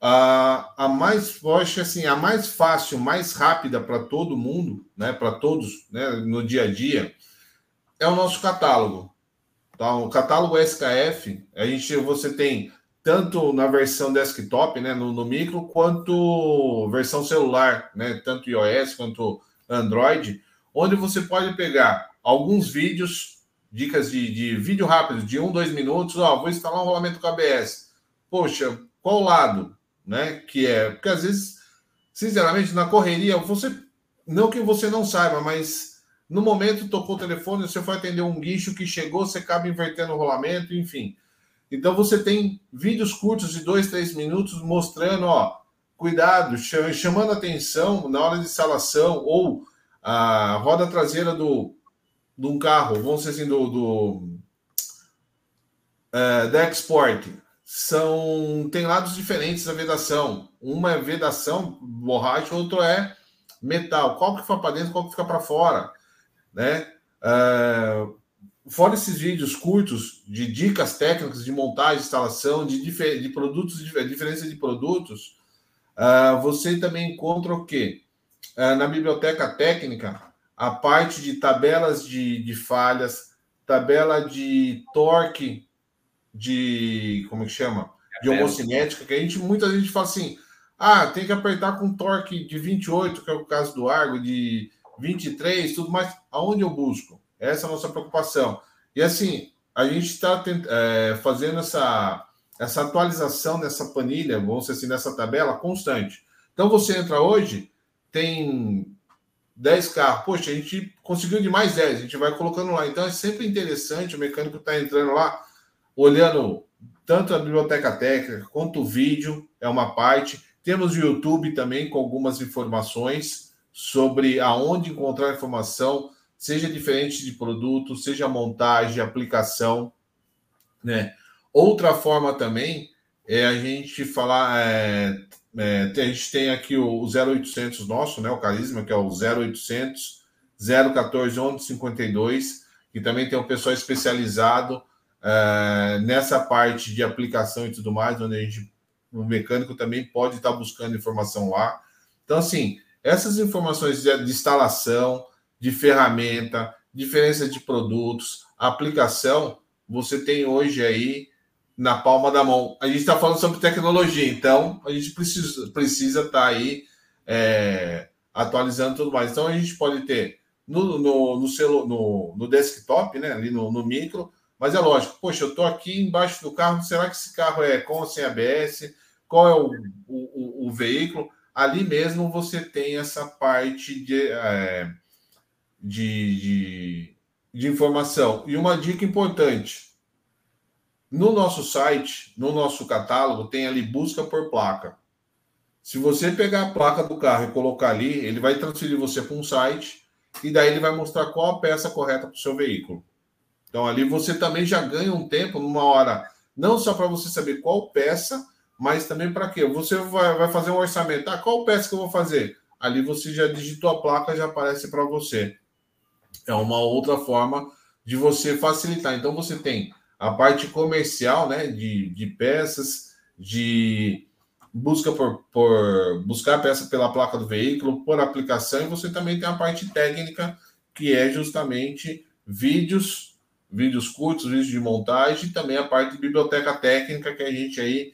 A, a mais forte, assim, a mais fácil, mais rápida para todo mundo, né? Para todos, né? No dia a dia, é o nosso catálogo. Então, o catálogo SKF, a gente, você tem tanto na versão desktop, né, no, no, micro, quanto versão celular, né, tanto iOS quanto Android, onde você pode pegar alguns vídeos, dicas de, de vídeo rápido, de um, dois minutos, ó, vou instalar um rolamento KBS. Poxa, qual lado? né? Que é porque às vezes, sinceramente, na correria, você não que você não saiba, mas no momento tocou o telefone, você foi atender um guincho que chegou, você acaba invertendo o rolamento, enfim. Então você tem vídeos curtos de dois, três minutos mostrando, ó, cuidado, chamando atenção na hora de instalação ou a roda traseira do de um carro, vamos dizer assim, do, do é, da Export, são tem lados diferentes da vedação. Uma é vedação, borracha, outro é metal. Qual que fica para dentro, qual que fica para fora, né? É, fora esses vídeos curtos de dicas técnicas de montagem, instalação, de, de produtos, de diferença de produtos, uh, você também encontra o quê? Uh, na biblioteca técnica, a parte de tabelas de, de falhas, tabela de torque, de. como que chama? De homocinética, que a gente muita gente fala assim: ah, tem que apertar com torque de 28, que é o caso do Argo, de 23, tudo mais. Aonde eu busco? Essa é a nossa preocupação. E assim, a gente está é, fazendo essa, essa atualização nessa planilha, vamos dizer assim, nessa tabela constante. Então você entra hoje, tem 10 carros. Poxa, a gente conseguiu de mais 10, a gente vai colocando lá. Então é sempre interessante, o mecânico está entrando lá, olhando tanto a biblioteca técnica quanto o vídeo, é uma parte. Temos o YouTube também com algumas informações sobre aonde encontrar informação seja diferente de produto, seja montagem, aplicação, né? Outra forma também é a gente falar, é, é, a gente tem aqui o, o 0800 nosso, né? O Carisma, que é o 0800 014 1152, que também tem um pessoal especializado é, nessa parte de aplicação e tudo mais, onde a gente, o mecânico também pode estar buscando informação lá. Então, assim, essas informações de, de instalação, de ferramenta, diferença de produtos, aplicação, você tem hoje aí na palma da mão. A gente está falando sobre tecnologia, então a gente precisa precisa estar tá aí é, atualizando tudo mais. Então a gente pode ter no, no, no, celu, no, no desktop, né, ali no, no micro, mas é lógico, poxa, eu estou aqui embaixo do carro, será que esse carro é com ou sem ABS? Qual é o, o, o veículo? Ali mesmo você tem essa parte de. É, de, de, de informação. E uma dica importante: no nosso site, no nosso catálogo, tem ali busca por placa. Se você pegar a placa do carro e colocar ali, ele vai transferir você para um site e daí ele vai mostrar qual a peça correta para o seu veículo. Então ali você também já ganha um tempo, numa hora, não só para você saber qual peça, mas também para quê? Você vai, vai fazer um orçamento. Ah, qual peça que eu vou fazer? Ali você já digitou a placa, já aparece para você é uma outra forma de você facilitar. Então você tem a parte comercial, né, de, de peças, de busca por, por buscar a peça pela placa do veículo, por aplicação, e você também tem a parte técnica, que é justamente vídeos, vídeos curtos, vídeos de montagem, e também a parte de biblioteca técnica, que a gente aí,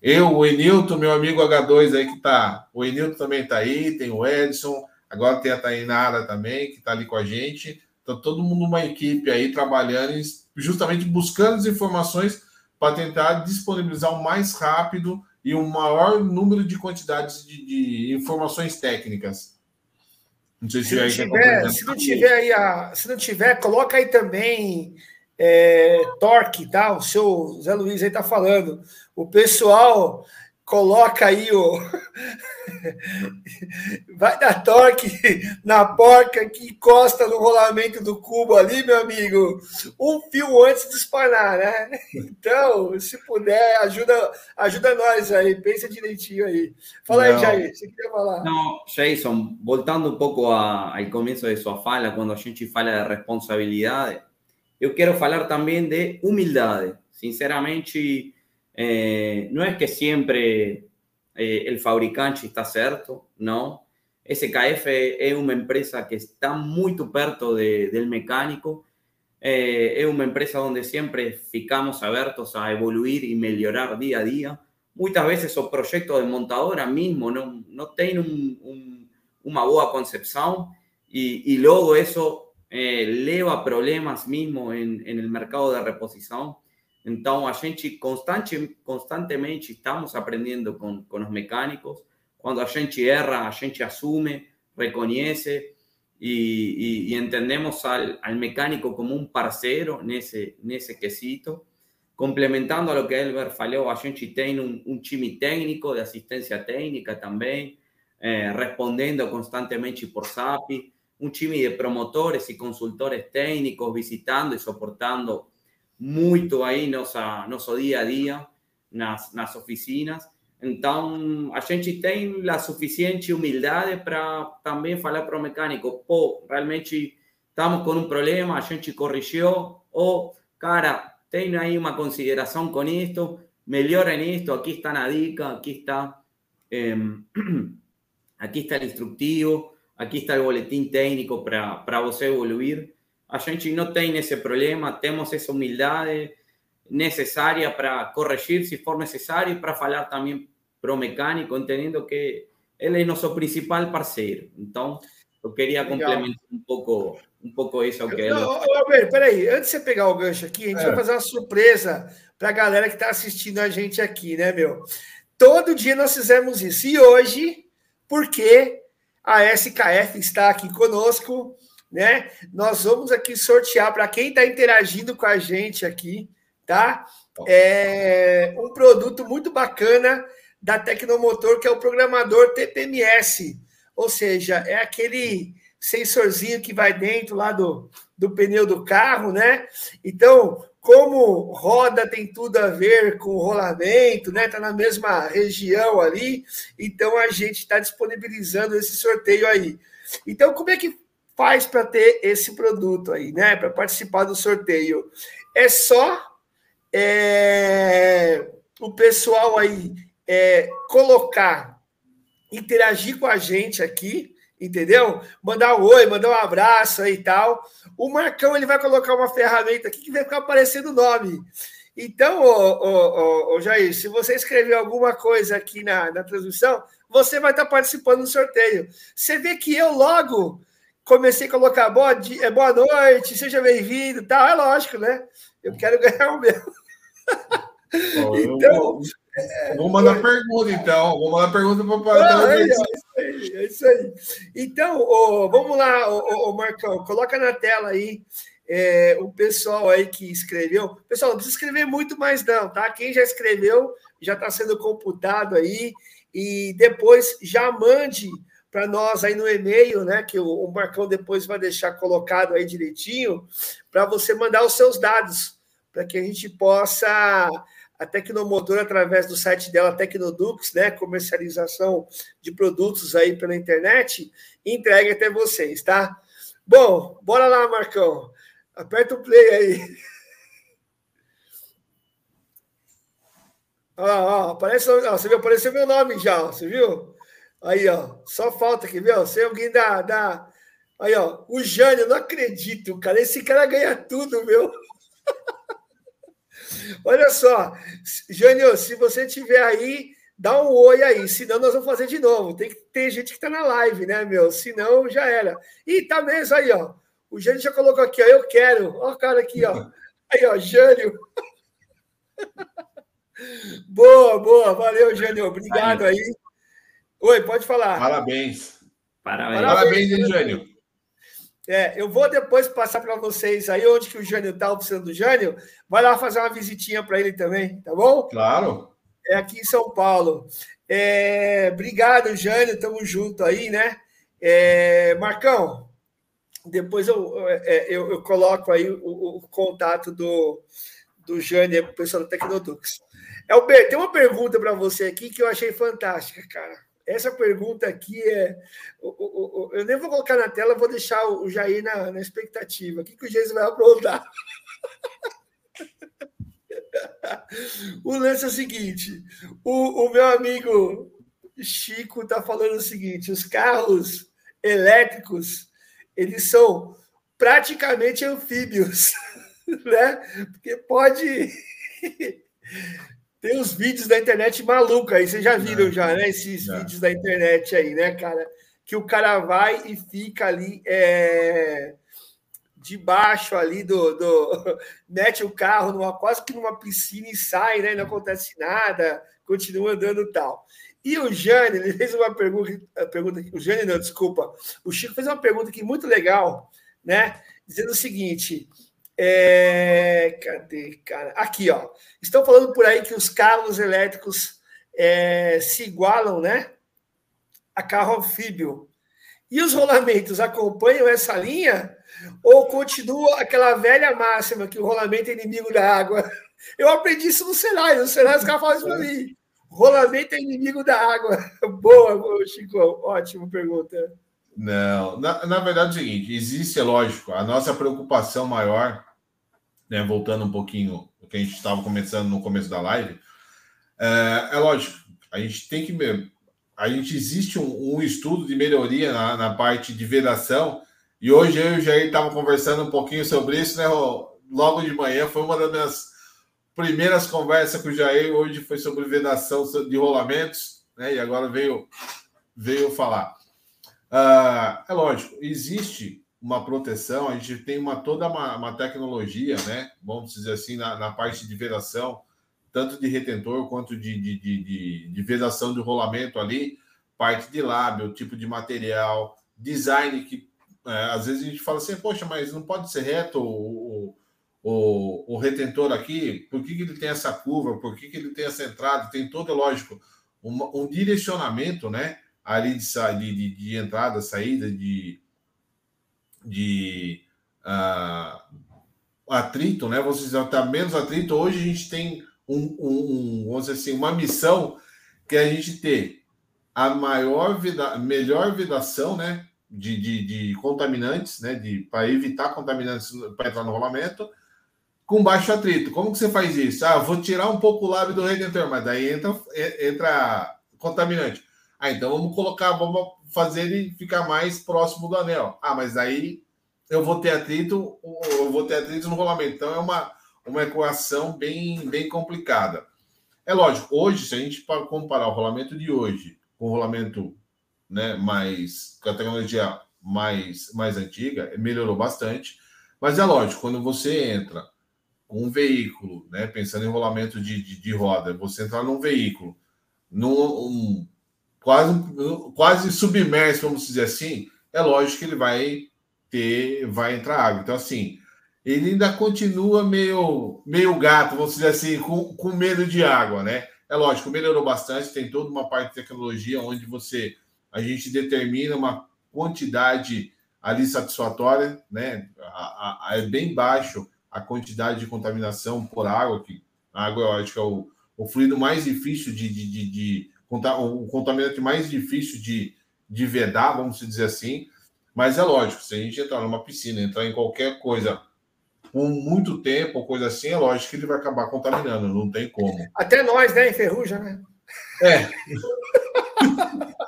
eu, o Enilton, meu amigo H2 aí que tá, o Enilton também tá aí, tem o Edson, Agora tem a Tainara também, que está ali com a gente. Então, todo mundo uma equipe aí trabalhando, justamente buscando as informações para tentar disponibilizar o mais rápido e o maior número de quantidades de, de informações técnicas. Não sei se, se, não tiver, se não tiver aí, a, se não tiver, coloca aí também é, torque, tá? O seu Zé Luiz aí tá falando. O pessoal coloca aí o. Vai dar torque na porca que encosta no rolamento do cubo ali, meu amigo, um fio antes de espanar, né? Então, se puder, ajuda, ajuda nós aí, pensa direitinho aí. Fala aí, Jair, você queria falar? Não, Jason, voltando um pouco a, ao começo de sua fala, quando a gente fala de responsabilidade, eu quero falar também de humildade. Sinceramente, eh, no es que siempre eh, el fabricante está certo, no. SKF es una empresa que está muy perto de, del mecánico, eh, es una empresa donde siempre ficamos abiertos a evoluir y mejorar día a día. Muchas veces los proyectos de montadora mismo no, no tienen un, un, una buena concepción y, y luego eso eh, leva problemas mismo en, en el mercado de reposición Então, a gente constante, constantemente estamos aprendendo com, com os mecânicos. Quando a gente erra, a gente assume, reconhece e, e, e entendemos al, mecânico como um parceiro nesse, nesse quesito. Complementando a lo que Elber falou, a gente tem um, um time técnico de assistência técnica também, eh, respondendo constantemente por SAP, um time de promotores e consultores técnicos visitando e suportando muito aí nossa, nosso dia a dia nas, nas oficinas. Então, a gente tem a suficiente humildade para também falar para o mecânico: pô, realmente estamos com um problema, a gente corrigiu, ou, cara, tem aí uma consideração com isto, melhorem isto, aqui está na dica, aqui está, eh, está o instructivo, aqui está o boletim técnico para você evoluir. A gente não tem esse problema, temos essa humildade necessária para corrigir se for necessário e para falar também para o mecânico, entendendo que ele é nosso principal parceiro. Então, eu queria Legal. complementar um pouco, um pouco isso que ele. Alberto, peraí, antes de você pegar o gancho aqui, a gente é. vai fazer uma surpresa para a galera que está assistindo a gente aqui, né, meu? Todo dia nós fizemos isso. E hoje, porque a SKF está aqui conosco, né? Nós vamos aqui sortear para quem está interagindo com a gente aqui, tá? É um produto muito bacana da Tecnomotor, que é o programador TPMS, ou seja, é aquele sensorzinho que vai dentro lá do, do pneu do carro, né? Então, como roda tem tudo a ver com rolamento, né? Tá na mesma região ali, então a gente está disponibilizando esse sorteio aí. Então, como é que faz para ter esse produto aí, né? Para participar do sorteio. É só é, o pessoal aí é, colocar, interagir com a gente aqui, entendeu? Mandar um oi, mandar um abraço aí e tal. O Marcão ele vai colocar uma ferramenta aqui que vai ficar aparecendo o nome. Então, ô, ô, ô, Jair, se você escrever alguma coisa aqui na, na transmissão, você vai estar participando do sorteio. Você vê que eu logo comecei a colocar boa, dia, boa noite, seja bem-vindo, tal. É lógico, né? Eu quero ganhar o meu. então. É, vou mandar pergunta, então. Vou mandar pergunta para o é, isso aí, é isso aí. Então, oh, vamos lá, oh, oh, Marcão, coloca na tela aí é, o pessoal aí que escreveu. Pessoal, não precisa escrever muito mais, não, tá? Quem já escreveu já está sendo computado aí. E depois já mande para nós aí no e-mail, né? Que o, Marcão depois vai deixar colocado aí direitinho, para você mandar os seus dados, para que a gente possa, a Tecnomotor, através do site dela, Tecnodux, né? Comercialização de produtos aí pela internet, entregue até vocês, tá? Bom, bora lá, Marcão. Aperta o play aí. Ó, ó, aparece, ó, você viu, apareceu meu nome já, você viu? Aí, ó, só falta aqui, viu? Se alguém dá, dá. Aí, ó, o Jânio, não acredito, cara. Esse cara ganha tudo, meu. Olha só, Jânio, se você tiver aí, dá um oi aí, senão nós vamos fazer de novo. Tem que ter gente que está na live, né, meu? Senão já era. E tá mesmo aí, ó. O Jânio já colocou aqui, ó. Eu quero. Ó, o cara aqui, ó. Aí, ó, Jânio. boa, boa. Valeu, Jânio. Obrigado aí. Oi, pode falar. Parabéns. Parabéns, Parabéns hein, Jânio? É, eu vou depois passar para vocês aí onde que o Jânio está, precisando do Jânio. Vai lá fazer uma visitinha para ele também, tá bom? Claro. É aqui em São Paulo. É, obrigado, Jânio. Tamo junto aí, né? É, Marcão, depois eu, é, eu, eu, coloco aí o, o, contato do, do Jânio para o pessoal da Tecnodux. Elber, tem uma pergunta para você aqui que eu achei fantástica, cara. Essa pergunta aqui é. Eu nem vou colocar na tela, vou deixar o Jair na, na expectativa. O que, que o Jair vai aprontar? o lance é o seguinte: o, o meu amigo Chico está falando o seguinte: os carros elétricos eles são praticamente anfíbios, né? Porque pode tem os vídeos da internet maluca aí, vocês já viram já, né? Esses vídeos da internet aí, né, cara? Que o cara vai e fica ali é, debaixo ali do, do. mete o carro numa, quase que numa piscina e sai, né? Não acontece nada, continua andando tal. E o Jane, ele fez uma pergunta, pergunta o Jane não, desculpa, o Chico fez uma pergunta aqui muito legal, né? Dizendo o seguinte: é, cadê, cara? Aqui, ó. Estão falando por aí que os carros elétricos é, se igualam, né? A carro anfíbio. E os rolamentos acompanham essa linha? Ou continua aquela velha máxima que o rolamento é inimigo da água? Eu aprendi isso no Senai. No Senai os caras falam isso para mim. Rolamento é inimigo da água. Boa, Chico. Ótima pergunta. Não, na, na verdade é o seguinte: existe, é lógico, a nossa preocupação maior, né, voltando um pouquinho o que a gente estava começando no começo da live, é, é, lógico, a gente tem que. A gente existe um, um estudo de melhoria na, na, parte de vedação, e hoje eu e o Jair estavam conversando um pouquinho sobre isso, né? Logo de manhã, foi uma das minhas primeiras conversas com o Jair hoje foi sobre vedação de rolamentos, né? E agora veio veio falar. Uh, é lógico, existe uma proteção, a gente tem uma toda uma, uma tecnologia, né? Vamos dizer assim, na, na, parte de vedação, tanto de retentor quanto de, de, de, de, vedação de rolamento ali, parte de lábio, tipo de material, design que é, às vezes a gente fala assim, poxa, mas não pode ser reto o, o, o retentor aqui, por que, que ele tem essa curva, por que, que ele tem essa entrada, tem todo, lógico, um, um direcionamento, né? Ali de, de, de entrada, saída, de, de uh, atrito, né? Vocês vão estar menos atrito. Hoje a gente tem um, um, um, vamos dizer assim, uma missão que é a gente ter a maior vida, melhor vedação, né? De, de, de contaminantes, né? De, para evitar contaminantes para entrar no rolamento com baixo atrito. Como que você faz isso? Ah, vou tirar um pouco o lábio do redentor, mas daí entra, entra contaminante. Ah, então vamos colocar, vamos fazer ele ficar mais próximo do anel. Ah, mas aí eu vou ter atrito, eu vou ter atrito no rolamento. Então é uma, uma equação bem, bem complicada. É lógico, hoje, se a gente comparar o rolamento de hoje com o rolamento né, mais com a tecnologia mais, mais antiga, melhorou bastante. Mas é lógico, quando você entra um veículo, né? Pensando em rolamento de, de, de roda, você entrar num veículo, num um, quase, quase submerso, vamos dizer assim, é lógico que ele vai ter, vai entrar água. Então, assim, ele ainda continua meio, meio gato, vamos dizer assim, com, com medo de água, né? É lógico, melhorou bastante, tem toda uma parte de tecnologia onde você a gente determina uma quantidade ali satisfatória, né? A, a, é bem baixo a quantidade de contaminação por água, que a água eu acho que é o, o fluido mais difícil de, de, de, de o contaminante mais difícil de, de vedar, vamos dizer assim. Mas é lógico, se a gente entrar numa piscina, entrar em qualquer coisa com muito tempo ou coisa assim, é lógico que ele vai acabar contaminando, não tem como. Até nós, né, enferruja, né? É.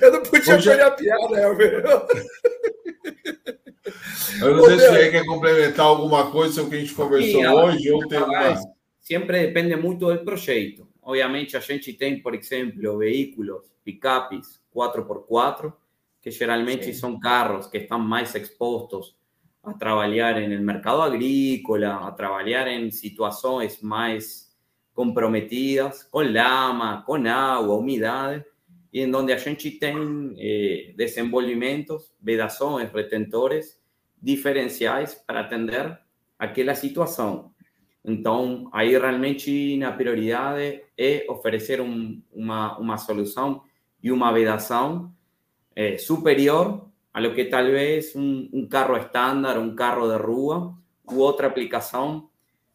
Eu não podia Hoje... a piada, Elber. Eu não sei se você quer complementar alguma coisa sobre o que a gente conversou Sim, hoje ou tem uma... Sempre depende muito do projeto. Obviamente, a gente tem, por exemplo, veículos, picapes 4x4, que geralmente Sim. são carros que estão mais expostos a trabalhar no mercado agrícola, a trabalhar em situações mais comprometidas, com lama, com água, umidade, e em onde a gente tem eh, desenvolvimentos, vedações, retentores diferenciais para atender aquela situação. Então, aí realmente a prioridade é oferecer um, uma, uma solução e uma vedação é, superior a lo que talvez um, um carro estándar, um carro de rua ou outra aplicação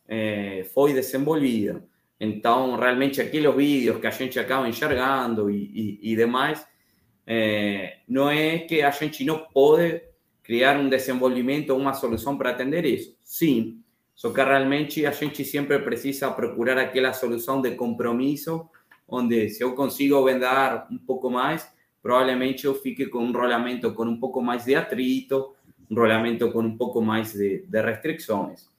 é, foi desenvolvida. Então, realmente aqueles vídeos que a gente acaba enxergando e, e, e demais, é, não é que a gente não pode criar um desenvolvimento, uma solução para atender isso. Sim, só que realmente a gente sempre precisa procurar aquela solução de compromisso, onde se eu consigo vender um pouco mais, provavelmente eu fique com um rolamento com um pouco mais de atrito, um rolamento com um pouco mais de, de restrições.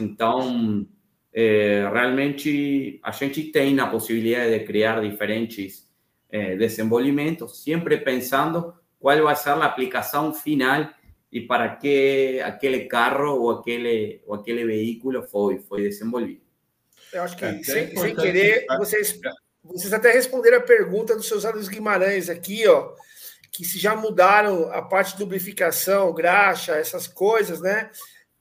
Então, é, realmente a gente tem a possibilidade de criar diferentes é, desenvolvimentos, sempre pensando qual vai ser a aplicação final e para que aquele carro ou aquele, ou aquele veículo foi, foi desenvolvido. Eu acho que, é, sem, sem querer, vocês, vocês até responderam a pergunta dos seus alunos Guimarães aqui, ó, que se já mudaram a parte de lubrificação, graxa, essas coisas, né?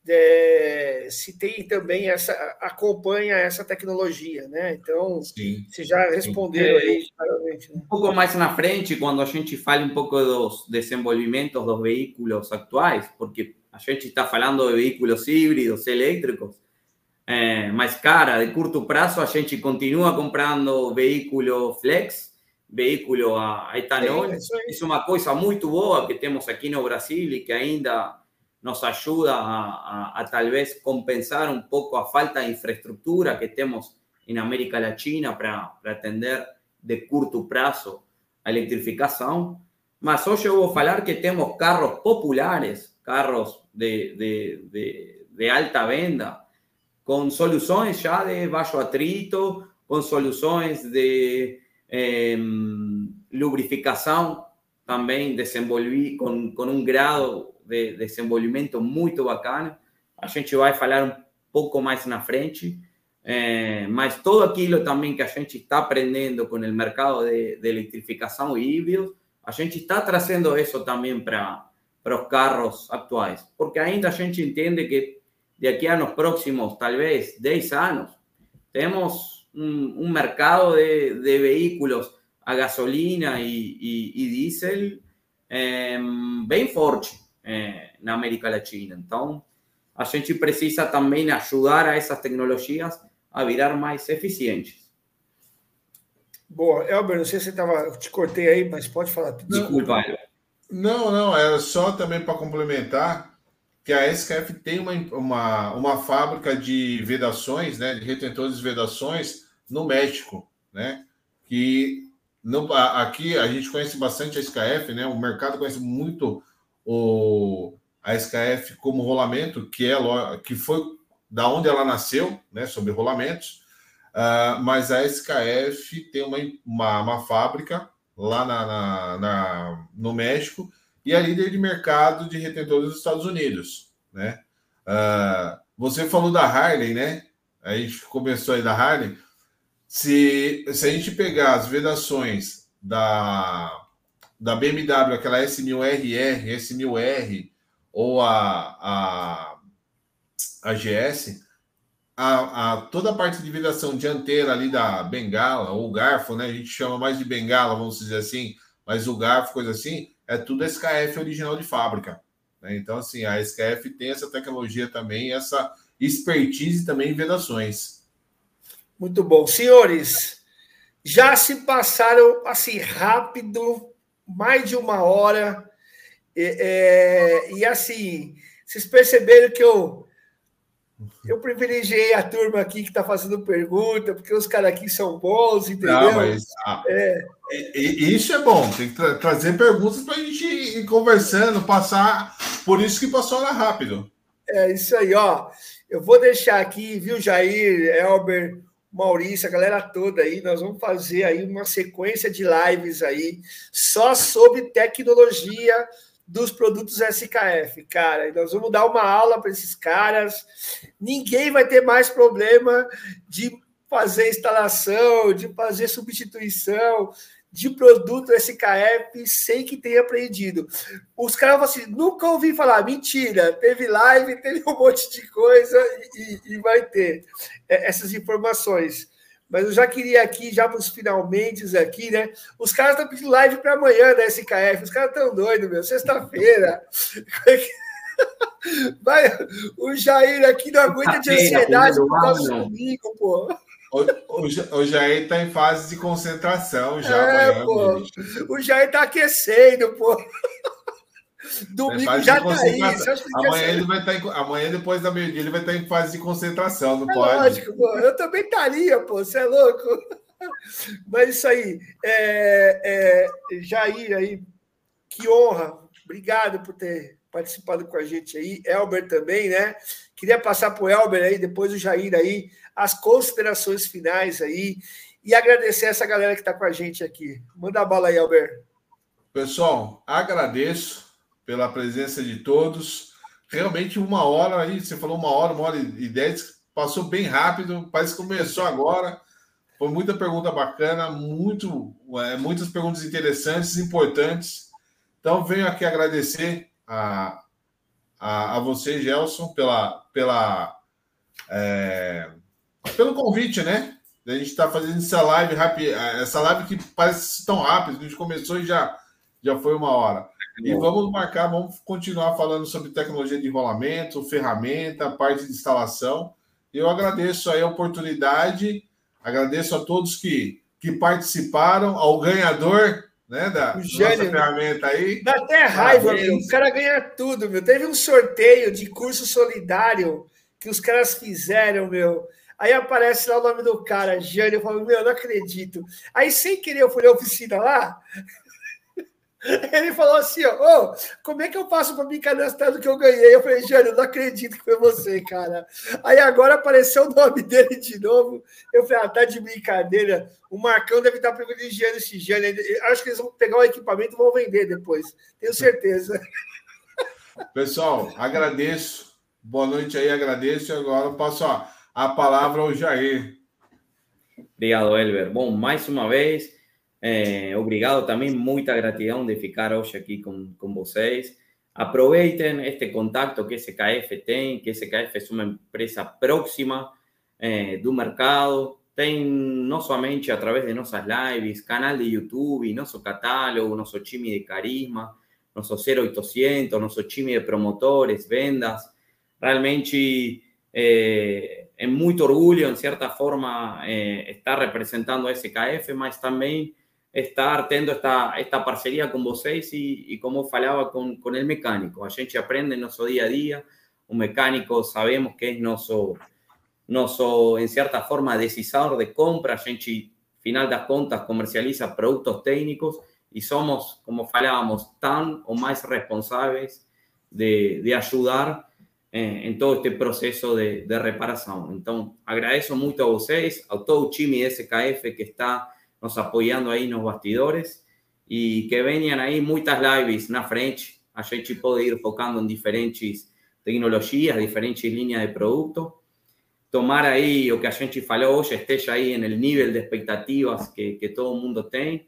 É, se tem também essa acompanha essa tecnologia, né? Então, Sim. se já responderam Sim. aí claramente. Né? Um pouco mais na frente, quando a gente fala um pouco dos desenvolvimentos dos veículos atuais, porque a gente está falando de veículos híbridos, elétricos, é, mas cara, de curto prazo a gente continua comprando veículo flex, veículo a, etanol. É, é uma coisa muito boa que temos aqui no Brasil e que ainda nos ayuda a, tal vez compensar un poco a falta de infraestructura que tenemos en América Latina para, atender de curto plazo a electrificación. Mas yo voy a hablar que tenemos carros populares, carros de, alta venda, con soluciones ya de bajo atrito, con soluciones de em, lubrificación también desenvolví con, con un grado de desenvolvimento muito bacana. A gente vai falar um pouco mais na frente, é, mas tudo aquilo também que a gente está aprendendo com o mercado de, de eletrificação e a gente está trazendo isso também para os carros atuais, porque ainda a gente entende que de aqui a nos próximos, talvez 10 anos, temos um, um mercado de, de, veículos a gasolina e, e, e diesel é, bem forte eh, na América Latina. Então, a gente precisa também ajudar a essas tecnologias a virar mais eficientes. Boa. Elber, não sei se você estava. Te cortei aí, mas pode falar. Desculpa, Elber. Não, não, é só também para complementar que a SKF tem uma, uma, uma fábrica de vedações, né, de retentores de vedações no México, né, que no, aqui a gente conhece bastante a SKF, né, o mercado conhece muito o, a SKF como rolamento, que é que foi da onde ela nasceu, né, sobre rolamentos, uh, mas a SKF tem uma, uma, uma fábrica lá na, na, na, no México e é líder de mercado de retentores dos Estados Unidos, né? Uh, você falou da Harley, né? A gente começou aí da Harley. Se, se a gente pegar as vedações da, da BMW, aquela S1000RR, S1000R ou a, a, a GS, a, a, toda a parte de vibração dianteira ali da bengala ou garfo, né? A gente chama mais de bengala, vamos dizer assim, mas o garfo, coisa assim, é tudo SKF original de fábrica. Né? Então, assim, a SKF tem essa tecnologia também, essa expertise também em vedações. Muito bom. Senhores, já se passaram assim rápido mais de uma hora. É, e assim, vocês perceberam que eu eu privilegiei a turma aqui que está fazendo pergunta, porque os caras aqui são bons, entendeu? Não, mas, ah, é. Isso é bom, tem que tra trazer perguntas para a gente ir conversando, passar. Por isso que passou lá rápido. É isso aí, ó. Eu vou deixar aqui, viu, Jair, Elber, Maurício, a galera toda aí, nós vamos fazer aí uma sequência de lives aí só sobre tecnologia dos produtos SKF, cara. E nós vamos dar uma aula para esses caras. Ninguém vai ter mais problema de fazer instalação, de fazer substituição, de produto SKF sem que tenha aprendido. Os caras falam assim: nunca ouvi falar, mentira, teve live, teve um monte de coisa e, e vai ter é, essas informações. Mas eu já queria aqui, já para os finalmente aqui, né? Os caras estão pedindo live para amanhã da SKF, os caras estão doidos, meu, sexta-feira. Vai, o Jair aqui não aguenta de ansiedade por causa do domingo, pô. O, o, o Jair está em fase de concentração já é, amanhã. Pô. O Jair está aquecendo, pô. Domingo já está aí. Amanhã ele vai estar tá em, amanhã depois da meio-dia ele vai estar tá em fase de concentração, não é pode? Lógico, pô. Eu também estaria, pô. Você é louco? Mas isso aí, é, é, Jair aí, que honra. Obrigado por ter participado com a gente aí. Elber também, né? Queria passar para o Elber aí, depois o Jair aí, as considerações finais aí e agradecer essa galera que está com a gente aqui. Manda a bala aí, Albert. Pessoal, agradeço pela presença de todos. Realmente uma hora aí, você falou uma hora, uma hora e dez, passou bem rápido, parece que começou agora. Foi muita pergunta bacana, muito, é, muitas perguntas interessantes, importantes. Então, venho aqui agradecer a, a, a você, Gelson, pela, pela, é, pelo convite, né? A gente está fazendo essa live rápida, essa live que parece tão rápido, a gente começou e já, já foi uma hora. E vamos marcar, vamos continuar falando sobre tecnologia de enrolamento, ferramenta, parte de instalação. Eu agradeço aí a oportunidade, agradeço a todos que, que participaram, ao ganhador né, da o Jânio, nossa ferramenta aí. Dá até raiva, meu. O cara ganha tudo, meu. Teve um sorteio de curso solidário que os caras fizeram, meu. Aí aparece lá o nome do cara, Jânio. Eu falo, meu, não acredito. Aí, sem querer, eu fui na oficina lá. Ele falou assim: ó, oh, como é que eu faço para me cadastrar do que eu ganhei? Eu falei, Jânio, não acredito que foi você, cara. Aí agora apareceu o nome dele de novo. Eu falei, ah, tá de brincadeira. O Marcão deve estar privilegiando esse Jânio. Acho que eles vão pegar o equipamento e vão vender depois. Tenho certeza. Pessoal, agradeço. Boa noite aí, agradeço. Agora eu passo a, a palavra ao Jair. Obrigado, Elber. Bom, mais uma vez. É, obrigado também, muita gratidão de ficar hoje aqui com, com vocês. Aproveitem este contato que SKF tem, que SKF é uma empresa próxima é, do mercado, tem não somente através de nossas lives, canal de YouTube, nosso catálogo, nosso time de carisma, nosso 0800, nosso time de promotores, vendas. Realmente é, é muito orgulho, em certa forma, é, estar representando a SKF, mas também estar tendo esta, esta parceria com vocês e, e como falava com, com o mecânico. A gente aprende no nosso dia a dia, o mecânico sabemos que é nosso, nosso em certa forma, decisor de compra, a gente, final das contas, comercializa produtos técnicos e somos, como falávamos, tão ou mais responsáveis de, de ajudar eh, em todo este processo de, de reparação. Então, agradeço muito a vocês, a todo o time SKF que está nos apoyando ahí en los bastidores y que vengan ahí muchas lives na frente. A gente pode ir focando en diferentes tecnologias, diferentes líneas de producto. Tomar ahí o que a gente falou hoje esteja ahí en el nivel de expectativas que, que todo mundo tem.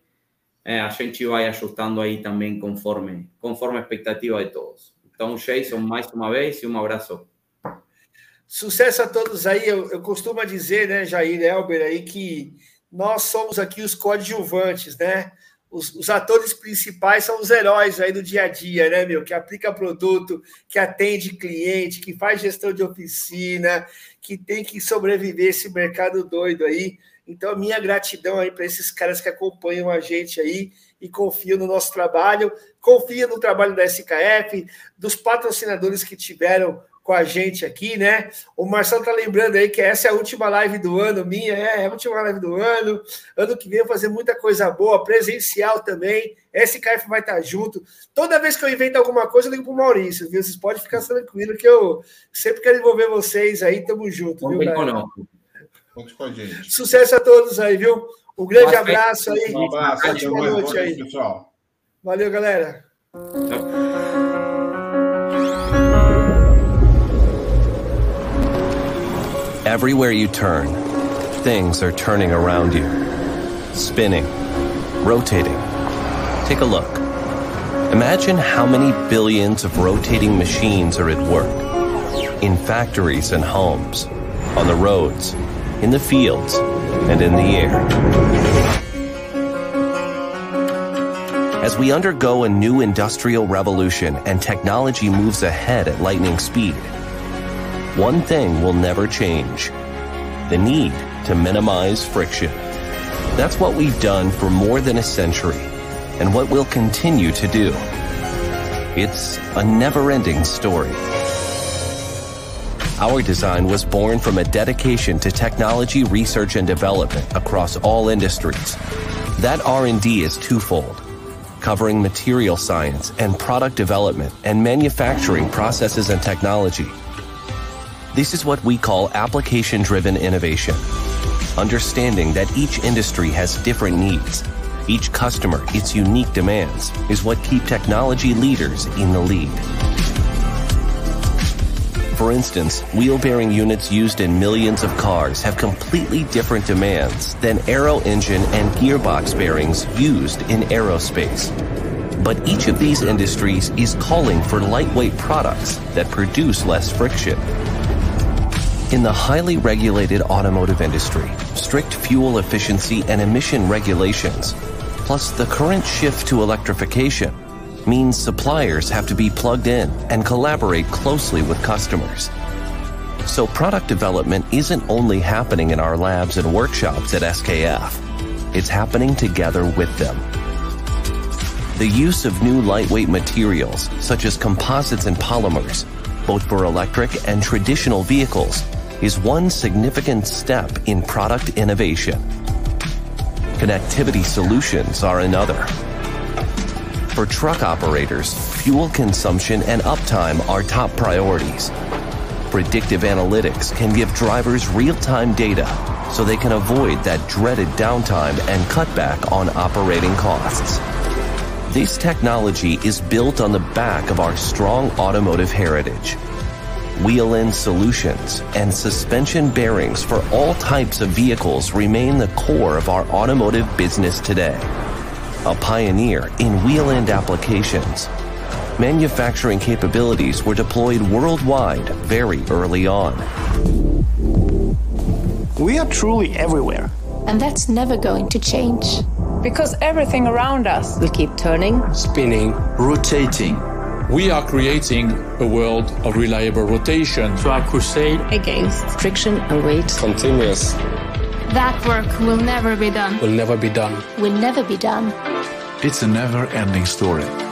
Eh, a gente vai ajustando aí também conforme, conforme expectativa de todos. Então, Jason, mais uma vez e um abraço. Sucesso a todos aí. Eu, eu costumo dizer, né, Jair Elber, aí, que nós somos aqui os coadjuvantes, né? Os, os, atores principais são os heróis aí do dia a dia, né, meu? Que aplica produto, que atende cliente, que faz gestão de oficina, que tem que sobreviver esse mercado doido aí. Então, minha gratidão aí para esses caras que acompanham a gente aí e confiam no nosso trabalho, confiam no trabalho da SKF, dos patrocinadores que tiveram com a gente aqui, né? O Marcelo tá lembrando aí que essa é a última live do ano, minha, é, é a última live do ano. Ano que vem eu vou fazer muita coisa boa, presencial também. SKF vai estar junto. Toda vez que eu invento alguma coisa, eu ligo pro Maurício, viu? Vocês podem ficar tranquilo que eu sempre quero envolver vocês aí, tamo junto, viu, galera? Conte com a gente. Sucesso a todos aí, viu? Um grande abraço aí. Um abraço, boa noite aí. pessoal. Valeu, galera. Everywhere you turn, things are turning around you. Spinning, rotating. Take a look. Imagine how many billions of rotating machines are at work. In factories and homes, on the roads, in the fields, and in the air. As we undergo a new industrial revolution and technology moves ahead at lightning speed, one thing will never change the need to minimize friction. That's what we've done for more than a century and what we'll continue to do. It's a never ending story. Our design was born from a dedication to technology research and development across all industries. That R&D is twofold, covering material science and product development and manufacturing processes and technology this is what we call application driven innovation. Understanding that each industry has different needs each customer its unique demands, is what keep technology leaders in the lead. For instance, wheel bearing units used in millions of cars have completely different demands than aero engine and gearbox bearings used in aerospace. But each of these industries is calling for lightweight products that produce less friction. In the highly regulated automotive industry, strict fuel efficiency and emission regulations, plus the current shift to electrification, means suppliers have to be plugged in and collaborate closely with customers. So product development isn't only happening in our labs and workshops at SKF. It's happening together with them. The use of new lightweight materials, such as composites and polymers, both for electric and traditional vehicles, is one significant step in product innovation. Connectivity solutions are another. For truck operators, fuel consumption and uptime are top priorities. Predictive analytics can give drivers real-time data so they can avoid that dreaded downtime and cut back on operating costs. This technology is built on the back of our strong automotive heritage. Wheel-end solutions and suspension bearings for all types of vehicles remain the core of our automotive business today a pioneer in wheel-end applications. Manufacturing capabilities were deployed worldwide very early on. We are truly everywhere. And that's never going to change. Because everything around us will keep turning, spinning, rotating. We are creating a world of reliable rotation. To our crusade against friction and weight. Continuous. That work will never be done. Will never be done. Will never be done. It's a never ending story.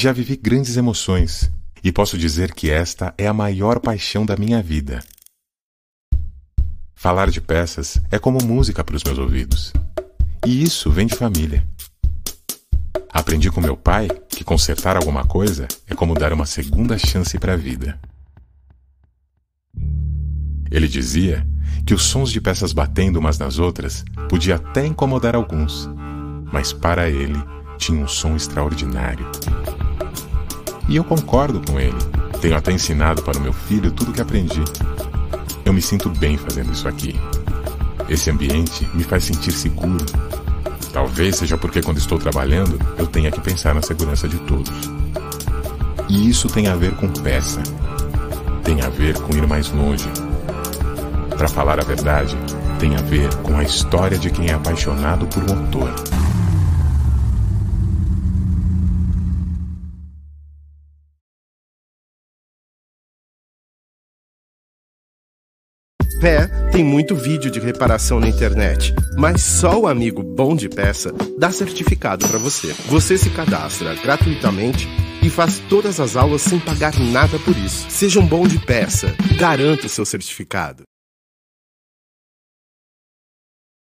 Já vivi grandes emoções e posso dizer que esta é a maior paixão da minha vida. Falar de peças é como música para os meus ouvidos. E isso vem de família. Aprendi com meu pai que consertar alguma coisa é como dar uma segunda chance para a vida. Ele dizia que os sons de peças batendo umas nas outras podia até incomodar alguns, mas para ele tinha um som extraordinário. E eu concordo com ele. Tenho até ensinado para o meu filho tudo o que aprendi. Eu me sinto bem fazendo isso aqui. Esse ambiente me faz sentir seguro. Talvez seja porque quando estou trabalhando, eu tenha que pensar na segurança de todos. E isso tem a ver com peça. Tem a ver com ir mais longe. Para falar a verdade, tem a ver com a história de quem é apaixonado por motor. Pé tem muito vídeo de reparação na internet, mas só o amigo Bom de Peça dá certificado para você. Você se cadastra gratuitamente e faz todas as aulas sem pagar nada por isso. Seja um bom de peça, garanta o seu certificado.